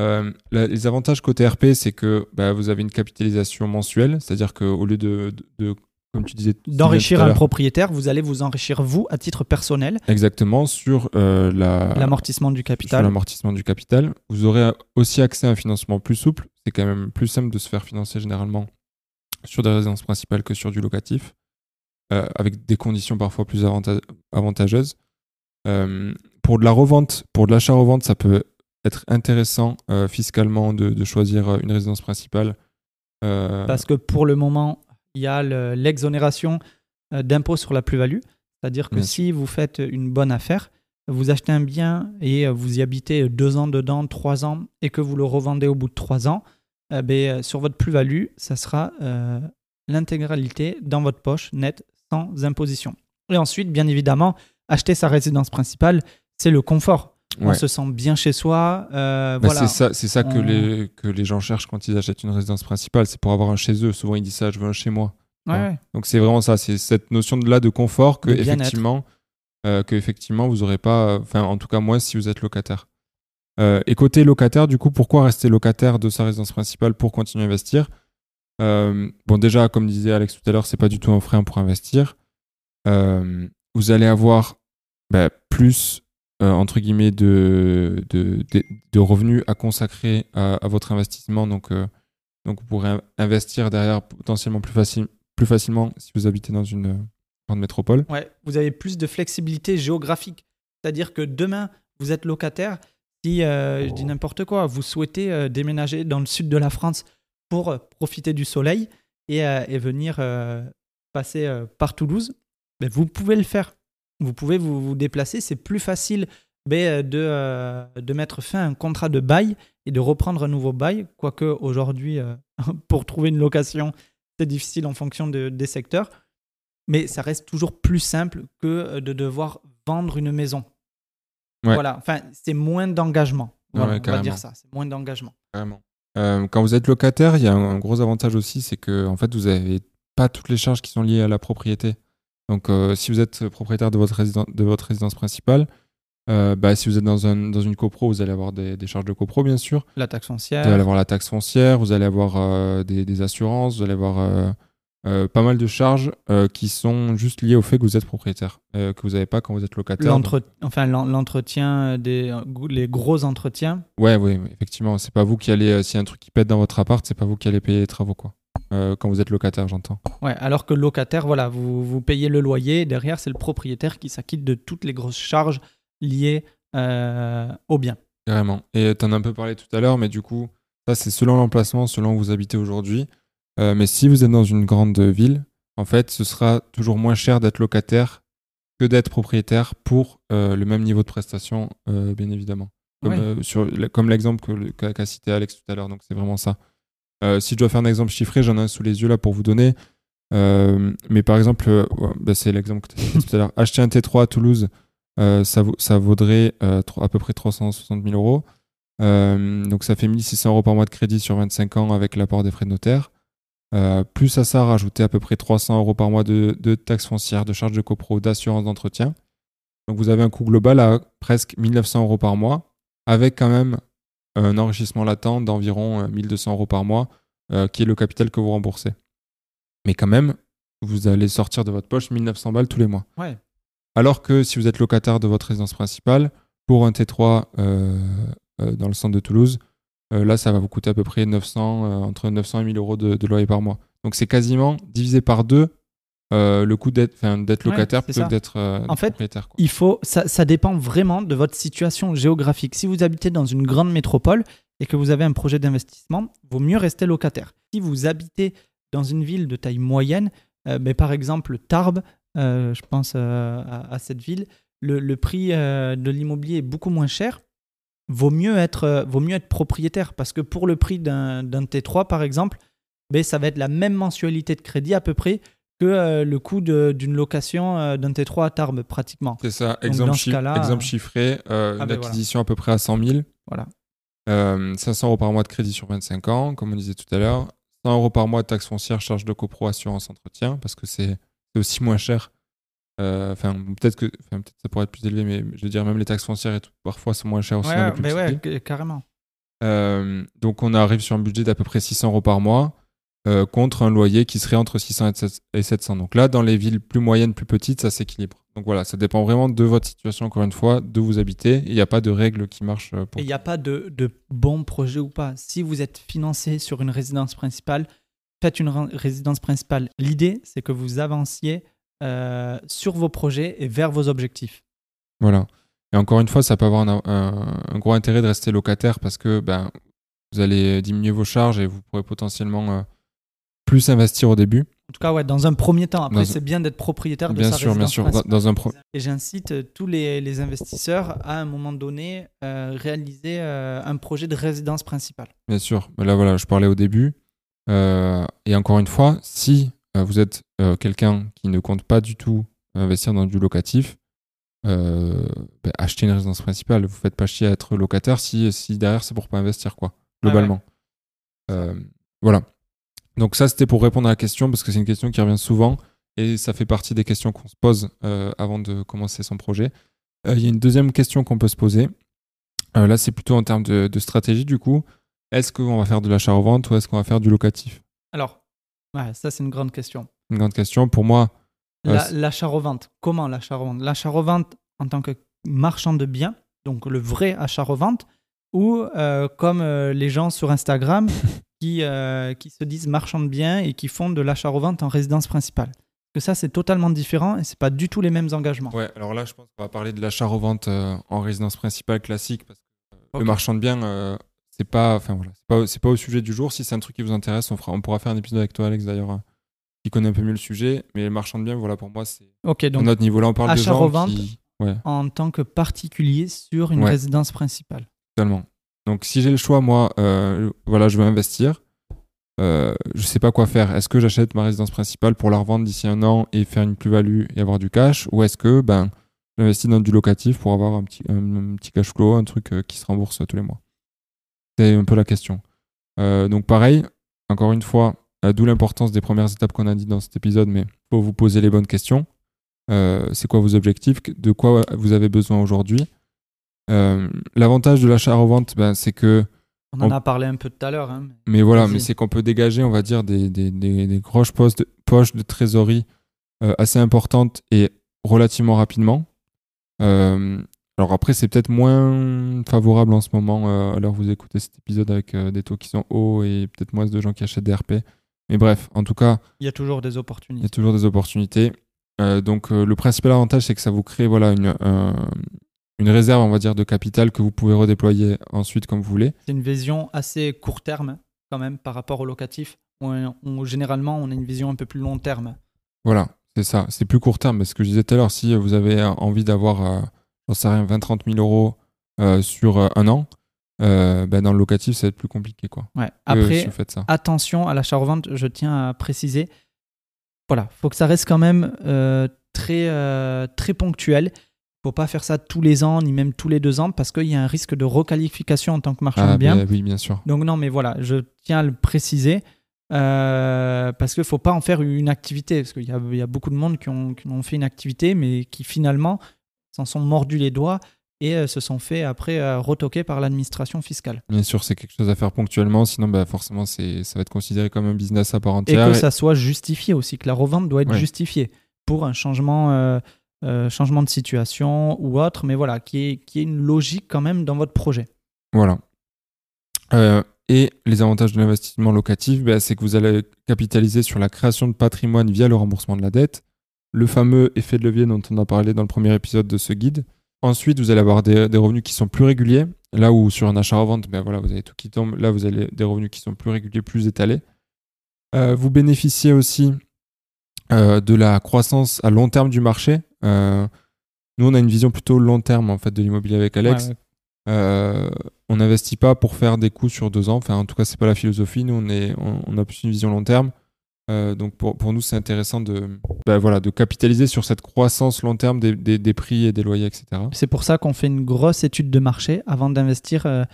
Euh, les avantages côté RP, c'est que bah, vous avez une capitalisation mensuelle, c'est-à-dire qu'au lieu de, de- de- comme tu disais, d'enrichir un propriétaire, vous allez vous enrichir vous à titre personnel, Exactement, sur euh, la- l'amortissement du capital. l'amortissement du capital. Vous aurez aussi accès à un financement plus souple. C'est quand même plus simple de se faire financer généralement sur des résidences principales que sur du locatif, euh, avec des conditions parfois plus avanta- avantageuses. Euh, pour de la revente, pour de l'achat-revente, ça peut être intéressant euh, fiscalement de, de choisir une résidence principale. Parce que pour le moment, il y a le- l'exonération euh, d'impôt sur la plus-value. C'est-à-dire que Bien si vous faites une bonne affaire, vous achetez un bien et vous y habitez deux ans dedans, trois ans, et que vous le revendez au bout de trois ans, eh ben, euh, sur votre plus-value, ça sera euh, l'intégralité dans votre poche nette sans imposition. Et ensuite, bien évidemment, acheter sa résidence principale, c'est le confort. On se sent bien chez soi. euh, Bah, voilà. C'est ça, c'est ça que, On- les, que les gens cherchent quand ils achètent une résidence principale. C'est pour avoir un chez eux. Souvent, ils disent ça, je veux un chez moi. Ouais, ouais. Donc c'est vraiment ça, c'est cette notion de là de confort que effectivement, euh, que effectivement vous aurez pas, enfin en tout cas moi si vous êtes locataire. Euh, et côté locataire, du coup, pourquoi rester locataire de sa résidence principale pour continuer à investir? Euh, Bon déjà, comme disait Alex tout à l'heure, c'est pas du tout un frein pour investir. Euh, vous allez avoir bah, plus entre guillemets de, de, revenus à consacrer à, votre investissement, donc donc vous pourrez in- investir derrière potentiellement plus facile, plus facilement si vous habitez dans une grande métropole. Ouais, vous avez plus de flexibilité géographique. C'est-à-dire que demain, vous êtes locataire. Si, euh, je dis n'importe quoi, vous souhaitez euh, déménager dans le sud de la France pour euh, profiter du soleil et, et venir passer par Toulouse, ben, vous pouvez le faire. Vous pouvez vous, vous déplacer. C'est plus facile ben, de, de mettre fin à un contrat de bail et de reprendre un nouveau bail. Quoique aujourd'hui, pour trouver une location, c'est difficile en fonction de- des secteurs mais ça reste toujours plus simple que de devoir vendre une maison. Ouais. Voilà, enfin, c'est moins d'engagement. Ouais, Voilà, ouais, on va dire ça, c'est moins d'engagement. Euh, quand vous êtes locataire, il y a un, un gros avantage aussi, c'est que en fait vous n'avez pas toutes les charges qui sont liées à la propriété. Donc euh, si vous êtes propriétaire de votre, résident- de votre résidence principale, euh, bah, si vous êtes dans, un, dans une copro, vous allez avoir des, des charges de copro bien sûr. La taxe Vous allez foncière, avoir la taxe foncière, vous allez avoir des, des assurances, vous allez avoir euh, pas mal de charges euh, qui sont juste liées au fait que vous êtes propriétaire, euh, que vous n'avez pas quand vous êtes locataire. enfin, l'en- l'entretien, des, les gros entretiens. Ouais, ouais, effectivement, c'est pas vous qui allez, s'il y a un truc qui pète dans votre appart, c'est pas vous qui allez payer les travaux, quoi. Quand vous êtes locataire, j'entends. Ouais, alors que locataire, voilà, vous, vous payez le loyer, et derrière, c'est le propriétaire qui s'acquitte de toutes les grosses charges liées au bien. Carrément. Et tu en as un peu parlé tout à l'heure, mais du coup, ça, c'est selon l'emplacement, selon où vous habitez aujourd'hui. Euh, mais si vous êtes dans une grande ville, en fait, ce sera toujours moins cher d'être locataire que d'être propriétaire pour euh, le même niveau de prestation, euh, bien évidemment. Comme, l'exemple qu'a cité Alex tout à l'heure. Donc, c'est vraiment ça. Si je dois faire un exemple chiffré, j'en ai un sous les yeux là pour vous donner. Mais par exemple, ouais, bah, c'est l'exemple que tu as cité tout à l'heure. Acheter un T3 à Toulouse, ça, vaut- ça vaudrait à peu près 360 000 euros. Donc ça fait 1600 euros par mois de crédit sur 25 ans avec l'apport des frais de notaire. Euh, plus à ça, rajouter à peu près 300 euros par mois de, de taxes foncières, de charges de copro, d'assurance d'entretien. Donc vous avez un coût global à presque 1900 euros par mois, avec quand même un enrichissement latent d'environ 1200 euros par mois, euh, qui est le capital que vous remboursez. Mais quand même, vous allez sortir de votre poche 1900 balles tous les mois. Ouais. Alors que si vous êtes locataire de votre résidence principale, pour un T3 euh, euh, dans le centre de Toulouse, euh, là, ça va vous coûter à peu près 900, euh, entre 900 et 1000 euros de, de loyer par mois. Donc c'est quasiment divisé par deux euh, le coût d'être Ouais, locataire plutôt ça. que d'être euh, En fait, propriétaire. quoi. Il faut, ça, ça dépend vraiment de votre situation géographique. Si vous habitez dans une grande métropole et que vous avez un projet d'investissement, vaut mieux rester locataire. Si vous habitez dans une ville de taille moyenne, euh, ben, par exemple Tarbes, euh, je pense euh, à, à cette ville, le, le prix euh, de l'immobilier est beaucoup moins cher. Vaut mieux être, euh, vaut mieux être propriétaire parce que pour le prix d'un d'un T3 par exemple, ben, ça va être la même mensualité de crédit à peu près que euh, le coût d'une location euh, d'un T3 à Tarbes pratiquement. C'est ça, exemple, ce exemple chiffré, euh, ah une ben voilà. acquisition à peu près à 100 000. Voilà. Euh, 500 euros par mois de crédit sur 25 ans, comme on disait tout à l'heure. 100 euros par mois de taxes foncières, charges de copro, assurance, entretien, parce que c'est aussi moins cher. Euh, Enfin, peut-être que peut-être ça pourrait être plus élevé, mais je veux dire, même les taxes foncières et tout, parfois sont moins chères aussi dans les Ouais, plus petites ouais, villes. carrément. Euh, donc on arrive sur un budget d'à peu près 600 euros par mois euh, contre un loyer qui serait entre 600 et 700 et 700. Donc là, dans les villes plus moyennes, plus petites, ça s'équilibre. Donc voilà, ça dépend vraiment de votre situation, encore une fois, de où vous habitez. Il n'y a pas de règle qui marche pour il n'y a pas de, de bon projet ou pas. Si vous êtes financé sur une résidence principale, faites une ré- résidence principale. L'idée, c'est que vous avanciez euh, sur vos projets et vers vos objectifs. Voilà. Et encore une fois, ça peut avoir un, un- un gros intérêt de rester locataire parce que ben, vous allez diminuer vos charges et vous pourrez potentiellement euh, plus investir au début. En tout cas, ouais, dans un premier temps. Après, c'est bien d'être propriétaire de Bien sa sûr, bien sûr. Dans, principale. dans un pro- Et j'incite euh, tous les, les investisseurs à un moment donné euh, réaliser euh, un projet de résidence principale. Bien sûr, là voilà, je parlais au début. Euh, et encore une fois, si vous êtes euh, quelqu'un qui ne compte pas du tout investir dans du locatif, euh, ben, achetez une résidence principale. Vous faites pas chier à être locataire si, si derrière c'est pour pas investir, quoi, globalement. Euh, voilà. Donc ça, c'était pour répondre à la question, parce que c'est une question qui revient souvent, et ça fait partie des questions qu'on se pose euh, avant de commencer son projet. Euh, Il y a une deuxième question qu'on peut se poser. Euh, là, c'est plutôt en termes de, de stratégie, du coup. Est-ce qu'on va faire de l'achat-revente ou est-ce qu'on va faire du locatif? Alors, ouais, ça, c'est une grande question. Une grande question. Pour moi, Euh, La- L'achat-revente. Comment l'achat-revente L'achat-revente en tant que marchand de biens, donc le vrai achat-revente, ou euh, comme euh, les gens sur Instagram qui, euh, qui se disent marchands de biens et qui font de l'achat-revente en résidence principale. Parce que ça, c'est totalement différent et c'est pas du tout les mêmes engagements. ouais, alors là, je pense qu'on va parler de l'achat-revente euh, en résidence principale classique, parce que euh, le marchand de biens, euh, c'est pas, enfin voilà, c'est pas, c'est pas au sujet du jour. Si c'est un truc qui vous intéresse, on, fera, on pourra faire un épisode avec toi, Alex, d'ailleurs, euh, qui connaît un peu mieux le sujet. Mais le marchand de biens, voilà, pour moi, c'est Ok, à donc notre niveau. Là, on parle de gens achat-revente. qui... Ouais. en tant que particulier sur une Ouais. résidence principale. Totalement. Donc, si j'ai le choix, moi, euh, voilà, je veux investir. Euh, je sais pas quoi faire. Est-ce que j'achète ma résidence principale pour la revendre d'ici un an et faire une plus-value et avoir du cash? Ou est-ce que ben, j'investis dans du locatif pour avoir un petit, un, un petit cash flow, un truc euh, qui se rembourse tous les mois? C'est un peu la question. Euh, donc, pareil, encore une fois, euh, d'où l'importance des premières étapes qu'on a dit dans cet épisode, mais il faut vous poser les bonnes questions. Euh, c'est quoi vos objectifs? De quoi vous avez besoin aujourd'hui? Euh, L'avantage de l'achat-revente, ben, c'est que On en On- a parlé un peu tout à l'heure. hein, mais- voilà, mais c'est qu'on peut dégager, on va dire, des, des, des, des grosses de- poches de trésorerie assez importantes et relativement rapidement. Euh, alors après, c'est peut-être moins favorable en ce moment, euh, l'heure où vous écoutez cet épisode avec euh, des taux qui sont hauts et peut-être moins de gens qui achètent des RP. Mais bref, en tout cas, Il y a toujours des il y a opportunités. toujours des opportunités. Euh, donc euh, le principal avantage, c'est que ça vous crée voilà, une, un- une réserve, on va dire, de capital que vous pouvez redéployer ensuite comme vous voulez. C'est une vision assez court terme quand même par rapport au locatif. On- on- généralement, on a une vision un peu plus long terme. Voilà, c'est ça. C'est plus court terme. Mais ce que je disais tout à l'heure, si vous avez euh, envie d'avoir, euh, j'en sais rien, 20-30 000 euros euh, sur euh, un an, euh, ben, dans le locatif, ça va être plus compliqué. Quoi, Ouais. Après, si ça. attention à l'achat-revente, je tiens à préciser. Voilà, faut que ça reste quand même euh, très, très ponctuel. faut pas faire ça tous les ans, ni même tous les deux ans, parce qu'il y a un risque de requalification en tant que marchand de biens. ben oui, bien sûr. Donc non, mais voilà, je tiens à le préciser. euh, parce qu'il ne faut pas en faire une activité. Parce qu'il y, y a beaucoup de monde qui ont, qui ont fait une activité, mais qui finalement s'en sont mordus les doigts et euh, se sont fait après euh, retoquer par l'administration fiscale. Bien sûr, c'est quelque chose à faire ponctuellement, sinon bah, forcément c'est ça va être considéré comme un business à part Et entière. que ça soit justifié aussi, que la revente doit être Ouais. justifiée pour un changement, euh, euh, changement de situation ou autre, mais voilà, qui est, qui est une logique quand même dans votre projet. Voilà. Euh, et les avantages de l'investissement locatif, bah, c'est que vous allez capitaliser sur la création de patrimoine via le remboursement de la dette, le fameux effet de levier dont on a parlé dans le premier épisode de ce guide. Ensuite, vous allez avoir des, des revenus qui sont plus réguliers. Là où sur un achat-revente, ben voilà, vous avez tout qui tombe. Là, vous avez des revenus qui sont plus réguliers, plus étalés. Euh, vous bénéficiez aussi euh, de la croissance à long terme du marché. Euh, nous, on a une vision plutôt long terme en fait de l'immobilier avec Alex. Ouais, ouais. On n'investit pas pour faire des coups sur deux ans. Enfin, en tout cas, c'est pas la philosophie. Nous, on, est, on, on a plus une vision long terme. Euh, donc, pour, pour nous, c'est intéressant de, ben voilà, de capitaliser sur cette croissance long terme des, des, des prix et des loyers, etc. C'est pour ça qu'on fait une grosse étude de marché avant d'investir euh,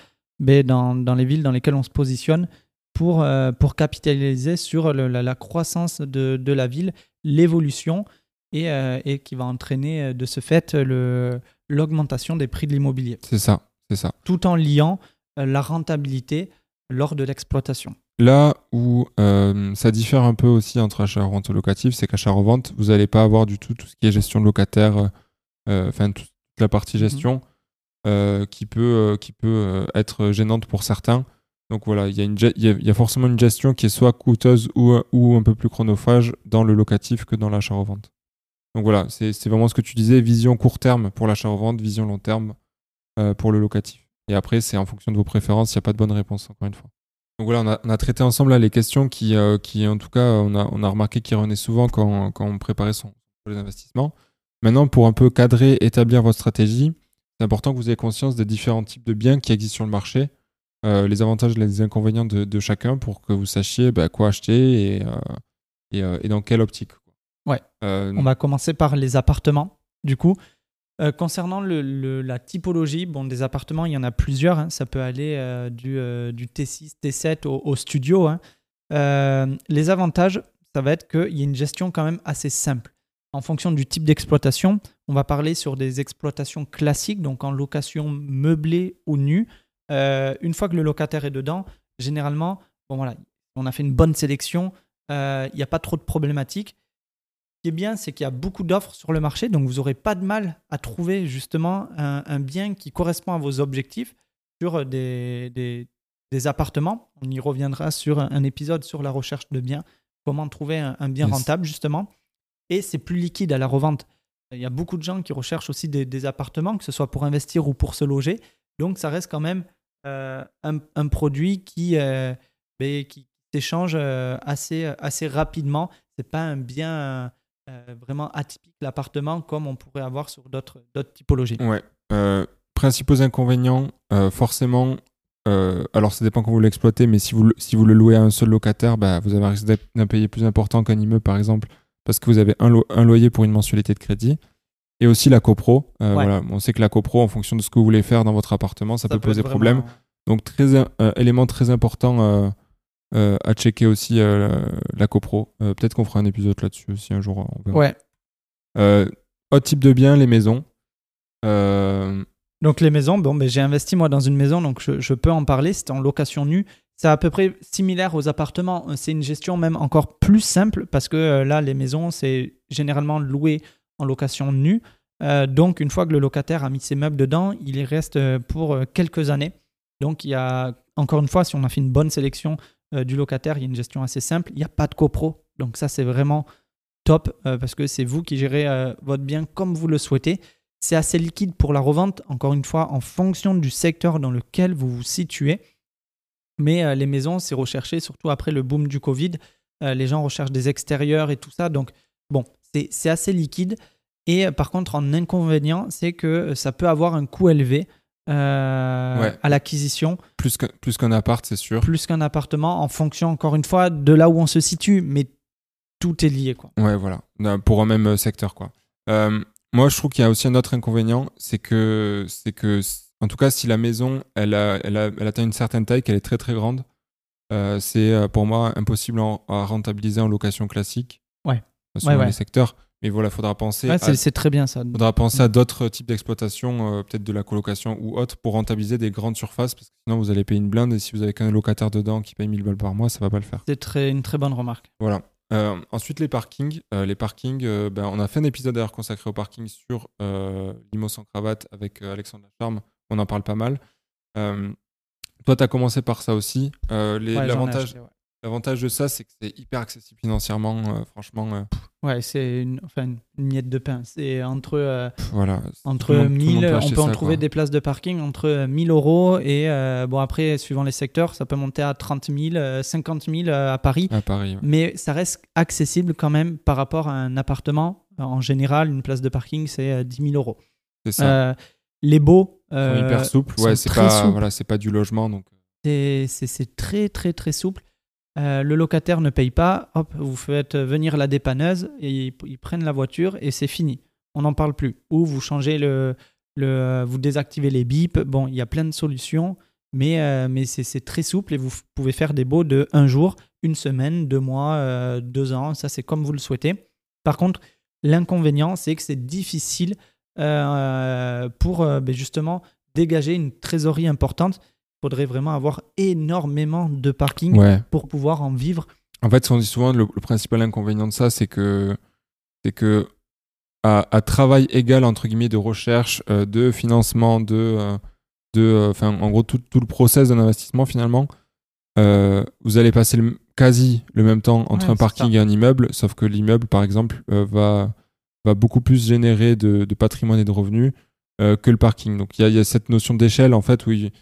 dans, dans les villes dans lesquelles on se positionne pour, euh, pour capitaliser sur le- la, la croissance de, de la ville, l'évolution et, et qui va entraîner de ce fait l'augmentation des prix de l'immobilier, C'est ça, c'est ça. tout en liant la rentabilité lors de l'exploitation. Là où euh, ça diffère un peu aussi entre achat-revente et locatif, c'est qu'achat-revente, vous n'allez pas avoir du tout tout ce qui est gestion de locataire, euh, enfin toute la partie Mhm. gestion euh, qui peut, qui peut être gênante pour certains. Donc voilà, il y, a y y forcément une gestion qui est soit coûteuse ou, ou un peu plus chronophage dans le locatif que dans l'achat-revente. Donc voilà, c'est c'est vraiment ce que tu disais, vision court terme pour l'achat-revente, vision long terme pour le locatif. Et après, c'est en fonction de vos préférences, il n'y a pas de bonne réponse, encore une fois. Donc voilà, on a, on a traité ensemble là, les questions qui, euh, qui, en tout cas, on a, on a remarqué qui revenaient souvent quand, quand on préparait son projet d'investissement. Maintenant, pour un peu cadrer, établir votre stratégie, c'est important que vous ayez conscience des différents types de biens qui existent sur le marché, euh, les avantages et les inconvénients de, de chacun pour que vous sachiez bah, quoi acheter et, euh, et, et dans quelle optique. Ouais. On va commencer par les appartements, du coup. Euh, concernant la typologie, bon, des appartements, il y en a plusieurs. hein. Ça peut aller euh, du, euh, du T6, T7 au, studio. hein. Euh, les avantages, ça va être qu'il y a une gestion quand même assez simple. En fonction du type d'exploitation, on va parler sur des exploitations classiques, donc en location meublée ou nue. Euh, une fois que le locataire est dedans, généralement, bon voilà, on a fait une bonne sélection, euh, il n'y a pas trop de problématiques. Ce qui est bien, c'est qu'il y a beaucoup d'offres sur le marché, donc vous n'aurez pas de mal à trouver justement un, un bien qui correspond à vos objectifs sur des, des- des appartements. On y reviendra sur un, un épisode sur la recherche de biens, comment trouver un, un bien Yes. rentable justement. Et c'est plus liquide à la revente. Il y a beaucoup de gens qui recherchent aussi des, des appartements, que ce soit pour investir ou pour se loger. Donc ça reste quand même euh, un, produit qui, euh, ben, qui s'échange euh, assez, assez rapidement. C'est pas un bien euh, vraiment atypique l'appartement comme on pourrait avoir sur d'autres typologies. Ouais. Euh, principaux inconvénients, euh, forcément, alors ça dépend quand vous l'exploitez, mais si vous, le- si vous le louez à un seul locataire, bah, vous avez un risque d'un payé plus important qu'un immeuble, par exemple, parce que vous avez un, lo- un loyer pour une mensualité de crédit. Et aussi la copro. Ouais. voilà, on sait que la copro, en fonction de ce que vous voulez faire dans votre appartement, ça, peut, poser problème. Donc, très, élément très important euh, à checker aussi euh, la copro. Euh, Peut-être qu'on fera un épisode là-dessus aussi un jour. On verra. Ouais. Autre type de bien, les maisons. Donc les maisons, bon, ben, j'ai investi moi dans une maison, donc je, je peux en parler. C'était en location nue. C'est à peu près similaire aux appartements. C'est une gestion même encore plus simple parce que là, les maisons, c'est généralement loué en location nue. Donc une fois que le locataire a mis ses meubles dedans, il y reste pour quelques années. Donc il y a, encore une fois, si on a fait une bonne sélection euh, du locataire, il y a une gestion assez simple. Il n'y a pas de copro. Donc ça, c'est vraiment top euh, parce que c'est vous qui gérez euh, votre bien comme vous le souhaitez. C'est assez liquide pour la revente, encore une fois, en fonction du secteur dans lequel vous vous situez. Mais les maisons, c'est recherché, surtout après le boom du Covid. Les gens recherchent des extérieurs et tout ça. Donc, bon, c'est assez liquide. Et par contre, en inconvénient, c'est que ça peut avoir un coût élevé euh, Ouais. à l'acquisition, plus qu'un plus qu'un appart, c'est sûr. plus qu'un appartement, en fonction, encore une fois, de là où on se situe. Mais tout est lié, quoi. Ouais, voilà. Pour un même euh, secteur, quoi. Euh, moi, je trouve qu'il y a aussi un autre inconvénient, c'est que, c'est que, en tout cas, si la maison, elle, a, elle, a- elle atteint une certaine taille, qu'elle est très très grande, euh, c'est pour moi impossible en- à rentabiliser en location classique. Ouais. Selon Ouais, ouais. les secteurs. Mais voilà, faudra penser Ouais, c'est très bien ça. faudra penser à d'autres types d'exploitation, euh, peut-être de la colocation ou autre, pour rentabiliser des grandes surfaces, parce que sinon vous allez payer une blinde et si vous avez qu'un locataire dedans qui paye 1000 balles par mois, ça va pas le faire. C'est très, une très bonne remarque. Voilà. Euh, ensuite, les parkings. Euh, les parkings, ben, on a fait un épisode d'ailleurs consacré au parking sur Limo sans cravate avec Alexandre Lacharme. On en parle pas mal. Toi, tu as commencé par ça aussi. L'avantage ouais. L'avantage de ça, c'est que c'est hyper accessible financièrement. euh, franchement, euh, Ouais, c'est une, enfin, une miette de pain. C'est entre, euh, voilà. entre Tout le monde- tout le 1000, monde peut on peut en trouver quoi. des places de parking entre euh, 1000 euros et, euh, bon, après, suivant les secteurs, ça peut monter à 30 000, euh, 50 000 euh, à Paris. à Paris. ouais. Mais ça reste accessible quand même par rapport à un appartement. En général, une place de parking, c'est euh, 10 000 euros. C'est ça. Euh, les beaux, Ils sont euh, hyper souples. Ouais, c'est pas, voilà, pas du logement. Donc, c'est très très très souple. Euh, le locataire ne paye pas, hop, vous faites venir la dépanneuse et ils, prennent la voiture et c'est fini. On n'en parle plus. Ou vous changez le, le, vous désactivez les bips. Bon, il y a plein de solutions, mais, euh, c'est très souple et vous pouvez faire des baux de un jour, une semaine, deux mois, euh, deux ans. Ça c'est comme vous le souhaitez. Par contre, l'inconvénient c'est que c'est difficile euh, pour euh, ben, justement dégager une trésorerie importante faudrait vraiment avoir énormément de parking ouais. pour pouvoir en vivre. En fait, ce qu'on dit souvent, le, le principal inconvénient de ça, c'est que, c'est que à, à travail égal entre guillemets de recherche, euh, de financement, de, euh, de, euh, enfin, en gros tout, tout le process d'un investissement finalement, euh, vous allez passer le- quasi le même temps entre Ouais, un parking ça. et un immeuble, sauf que l'immeuble, par exemple, euh, va, va beaucoup plus générer de, de patrimoine et de revenus euh, que le parking. Donc il y a, il y a cette notion d'échelle en fait où il-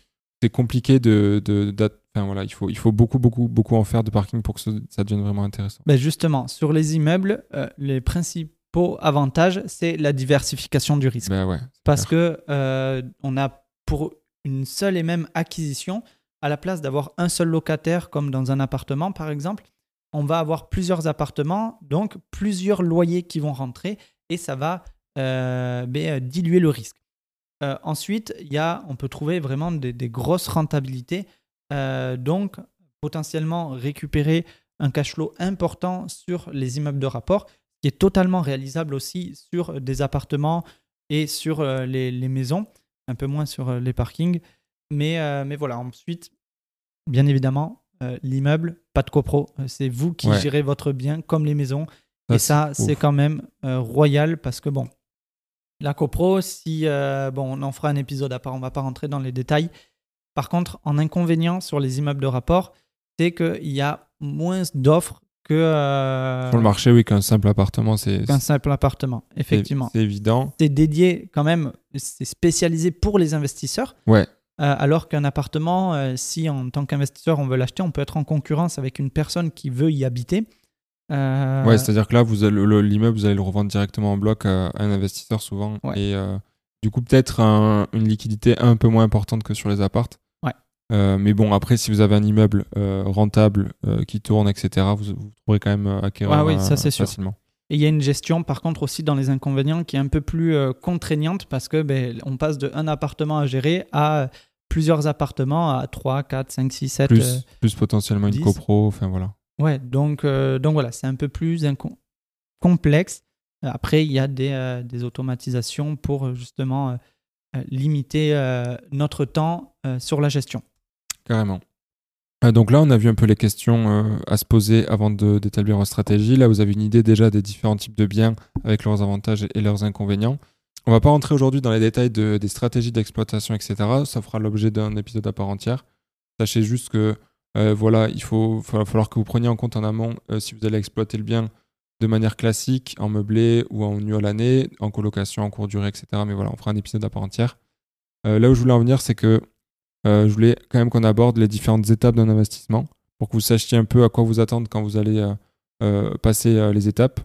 c'est compliqué de, de, enfin, voilà, il faut, il faut beaucoup, beaucoup, beaucoup en faire de parking pour que ça devienne vraiment intéressant. Justement, sur les immeubles, euh, les principaux avantages, c'est la diversification du risque. Ben ouais. Parce que euh, on a pour une seule et même acquisition, à la place d'avoir un seul locataire comme dans un appartement par exemple, on va avoir plusieurs appartements, donc plusieurs loyers qui vont rentrer et ça va euh, ben, diluer le risque. Euh, ensuite, il y a, on peut trouver vraiment des, des grosses rentabilités, euh, donc potentiellement récupérer un cash flow important sur les immeubles de rapport, qui est totalement réalisable aussi sur des appartements et sur euh, les, les maisons, un peu moins sur les parkings. Mais, mais voilà, ensuite, bien évidemment, l'immeuble, pas de copro. C'est vous qui Ouais. gérez votre bien comme les maisons. et ça, c'est quand même royal parce que, bon, la copro, si. euh, bon, on en fera un épisode à part, on va pas rentrer dans les détails. Par contre, en inconvénient sur les immeubles de rapport, c'est qu'il y a moins d'offres que. euh, Sur le marché, oui, qu'un simple appartement, c'est qu'un simple appartement, effectivement. c'est évident. C'est dédié quand même, c'est spécialisé pour les investisseurs. Ouais. Euh, alors qu'un appartement, euh, si en tant qu'investisseur on veut l'acheter, on peut être en concurrence avec une personne qui veut y habiter. Euh, Ouais, c'est-à-dire que là, vous l'immeuble, vous allez le revendre directement en bloc à, à un investisseur souvent. Ouais. Et euh, du coup, peut-être un- une liquidité un peu moins importante que sur les appartes. Ouais. Euh, mais bon, après, si vous avez un immeuble euh, rentable euh, qui tourne, etc., vous, vous pourrez quand même euh, acquérir Ouais, oui, ça, euh, c'est sûr. facilement. Et il y a une gestion, par contre, aussi dans les inconvénients qui est un peu plus euh, contraignante parce que ben, on passe de un appartement à gérer à plusieurs appartements à 3, 4, 5, 6, 7. Plus, euh, plus potentiellement 10. une copro, enfin voilà. Ouais, donc, euh, donc voilà, c'est un peu plus complexe. Après, il y a des, euh, des automatisations pour euh, justement euh, euh, limiter euh, notre temps euh, sur la gestion. Carrément. Euh, donc là, on a vu un peu les questions euh, à se poser avant d'établir une stratégie. Là, vous avez une idée déjà des différents types de biens avec leurs avantages et leurs inconvénients. On va pas rentrer aujourd'hui dans les détails de- des stratégies d'exploitation, etc. Ça fera l'objet d'un épisode à part entière. Sachez juste que euh, voilà, il faut, va falloir que vous preniez en compte en amont euh, si vous allez exploiter le bien de manière classique, en meublé ou en nu à l'année, en colocation, en courte durée, etc. Mais voilà, on fera un épisode à part entière. Euh, là où je voulais en venir, c'est que je voulais quand même qu'on aborde les différentes étapes d'un investissement pour que vous sachiez un peu à quoi vous attendre quand vous allez passer les étapes.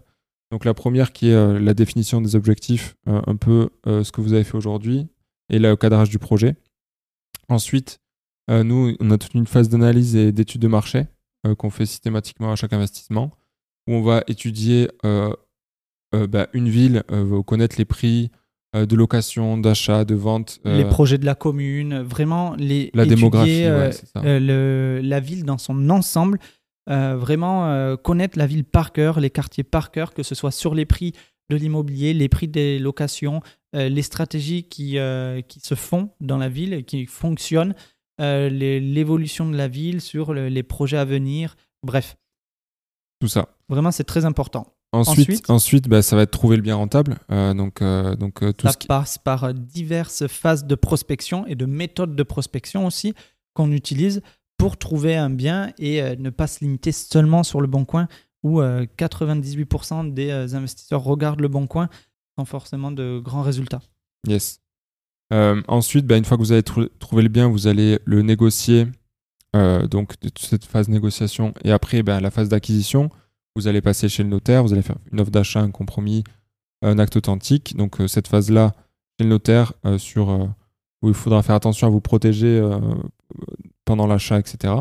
Donc la première qui est la définition des objectifs, un peu ce que vous avez fait aujourd'hui et le cadrage du projet. Ensuite, nous, on a toute une phase d'analyse et d'étude de marché euh, qu'on fait systématiquement à chaque investissement où on va étudier euh, euh, bah, une ville euh, connaître les prix euh, de location, d'achat, de vente. euh, Les projets de la commune, vraiment les La étudier, démographie, euh, ouais, c'est ça. euh, le- la ville dans son ensemble, euh, vraiment euh, connaître la ville par cœur, les quartiers par cœur, que ce soit sur les prix de l'immobilier, les prix des locations, euh, les stratégies qui, euh, qui se font dans la ville et qui fonctionnent, euh, l'évolution de la ville sur le- les projets à venir, bref, Tout ça. vraiment c'est très important. Ensuite, Ensuite? ensuite, bah, ça va être trouver le bien rentable. Euh, donc, euh, donc euh, tout Ça ce qui... passe par euh, diverses phases de prospection et de méthodes de prospection aussi qu'on utilise pour trouver un bien et euh, ne pas se limiter seulement sur le bon coin où euh, 98% des euh, investisseurs regardent le bon coin sans forcément de grands résultats. Yes. Euh, ensuite, bah, une fois que vous avez trou- trouvé le bien, vous allez le négocier. euh, donc, toute cette phase négociation. Et après, bah, la phase d'acquisition, vous allez passer chez le notaire, vous allez faire une offre d'achat, un compromis, un acte authentique. Donc, euh, cette phase-là, chez le notaire, où il faudra faire attention à vous protéger pendant l'achat, etc.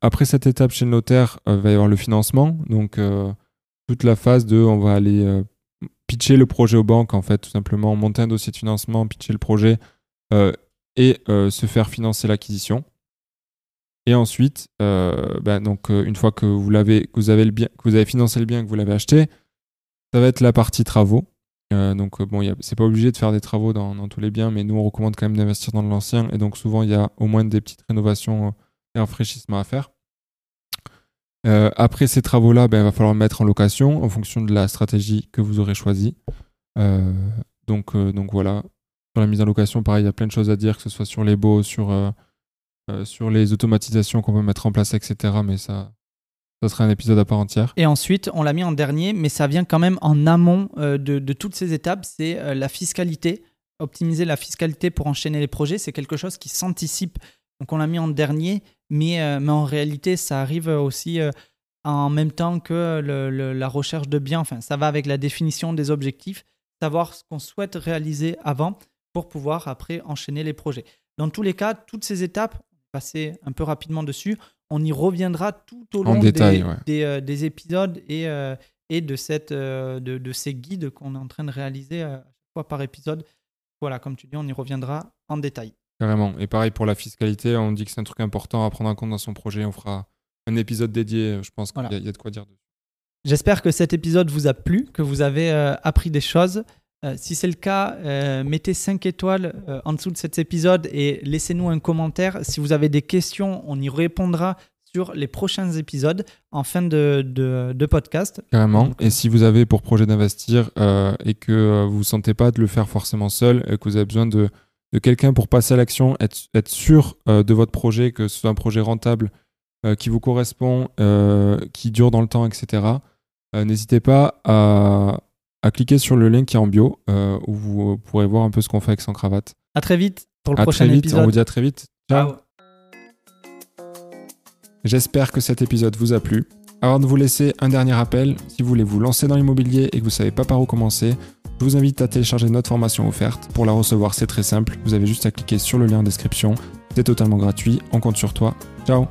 Après cette étape chez le notaire, euh, va y avoir le financement. Donc, toute la phase de on va aller pitcher le projet aux banques, en fait, tout simplement, monter un dossier de financement, pitcher le projet euh, et euh, se faire financer l'acquisition. Et ensuite, euh, bah, donc, une fois que vous, avez financé le bien, que vous l'avez acheté, ça va être la partie travaux. Donc, bon, c'est pas obligé de faire des travaux dans, tous les biens, mais nous, on recommande quand même d'investir dans l'ancien. Et donc, souvent, il y a au moins des petites rénovations et rafraîchissements à faire. Euh, après ces travaux-là, ben, il va falloir mettre en location en fonction de la stratégie que vous aurez choisie. Euh, donc, euh, donc voilà. Sur la mise en location, pareil, il y a plein de choses à dire, que ce soit sur les baux, sur, sur les automatisations qu'on peut mettre en place, etc. Mais ça, ça sera un épisode à part entière. Et ensuite, on l'a mis en dernier, mais ça vient quand même en amont de, toutes ces étapes, c'est la fiscalité. Optimiser la fiscalité pour enchaîner les projets, c'est quelque chose qui s'anticipe. Donc on l'a mis en dernier, mais, euh, mais en réalité, ça arrive aussi euh, en même temps que le- le- la recherche de biens. Enfin, ça va avec la définition des objectifs, savoir ce qu'on souhaite réaliser avant pour pouvoir après enchaîner les projets. Dans tous les cas, toutes ces étapes, passer un peu rapidement dessus, on y reviendra tout au En long détail, des, ouais. des, euh, des épisodes et, et de, cette, de, de ces guides qu'on est en train de réaliser à chaque fois par épisode. Voilà, comme tu dis, on y reviendra en détail. Carrément. Et pareil pour la fiscalité, on dit que c'est un truc important à prendre en compte dans son projet. On fera un épisode dédié. Je pense qu'il y, a- il y a de quoi dire dessus. J'espère que cet épisode vous a plu, que vous avez euh, appris des choses. Euh, si c'est le cas, euh, mettez 5 étoiles euh, en dessous de cet épisode et laissez-nous un commentaire. Si vous avez des questions, on y répondra sur les prochains épisodes en fin de, de, de podcast. Carrément. Donc, Et si vous avez pour projet d'investir euh, et que euh, vous ne sentez pas de le faire forcément seul, et que vous avez besoin de, de quelqu'un pour passer à l'action, être, être sûr euh, de votre projet, que ce soit un projet rentable, euh, qui vous correspond, euh, qui dure dans le temps, etc., n'hésitez pas à, à cliquer sur le lien qui est en bio, où vous pourrez voir un peu ce qu'on fait avec Sans Cravate. À très vite pour le À prochain très vite, épisode. on vous dit à très vite. Ciao. J'espère que cet épisode vous a plu. Avant de vous laisser un dernier rappel, si vous voulez vous lancer dans l'immobilier et que vous ne savez pas par où commencer, je vous invite à télécharger notre formation offerte. Pour la recevoir, c'est très simple. Vous avez juste à cliquer sur le lien en description. C'est totalement gratuit. On compte sur toi. Ciao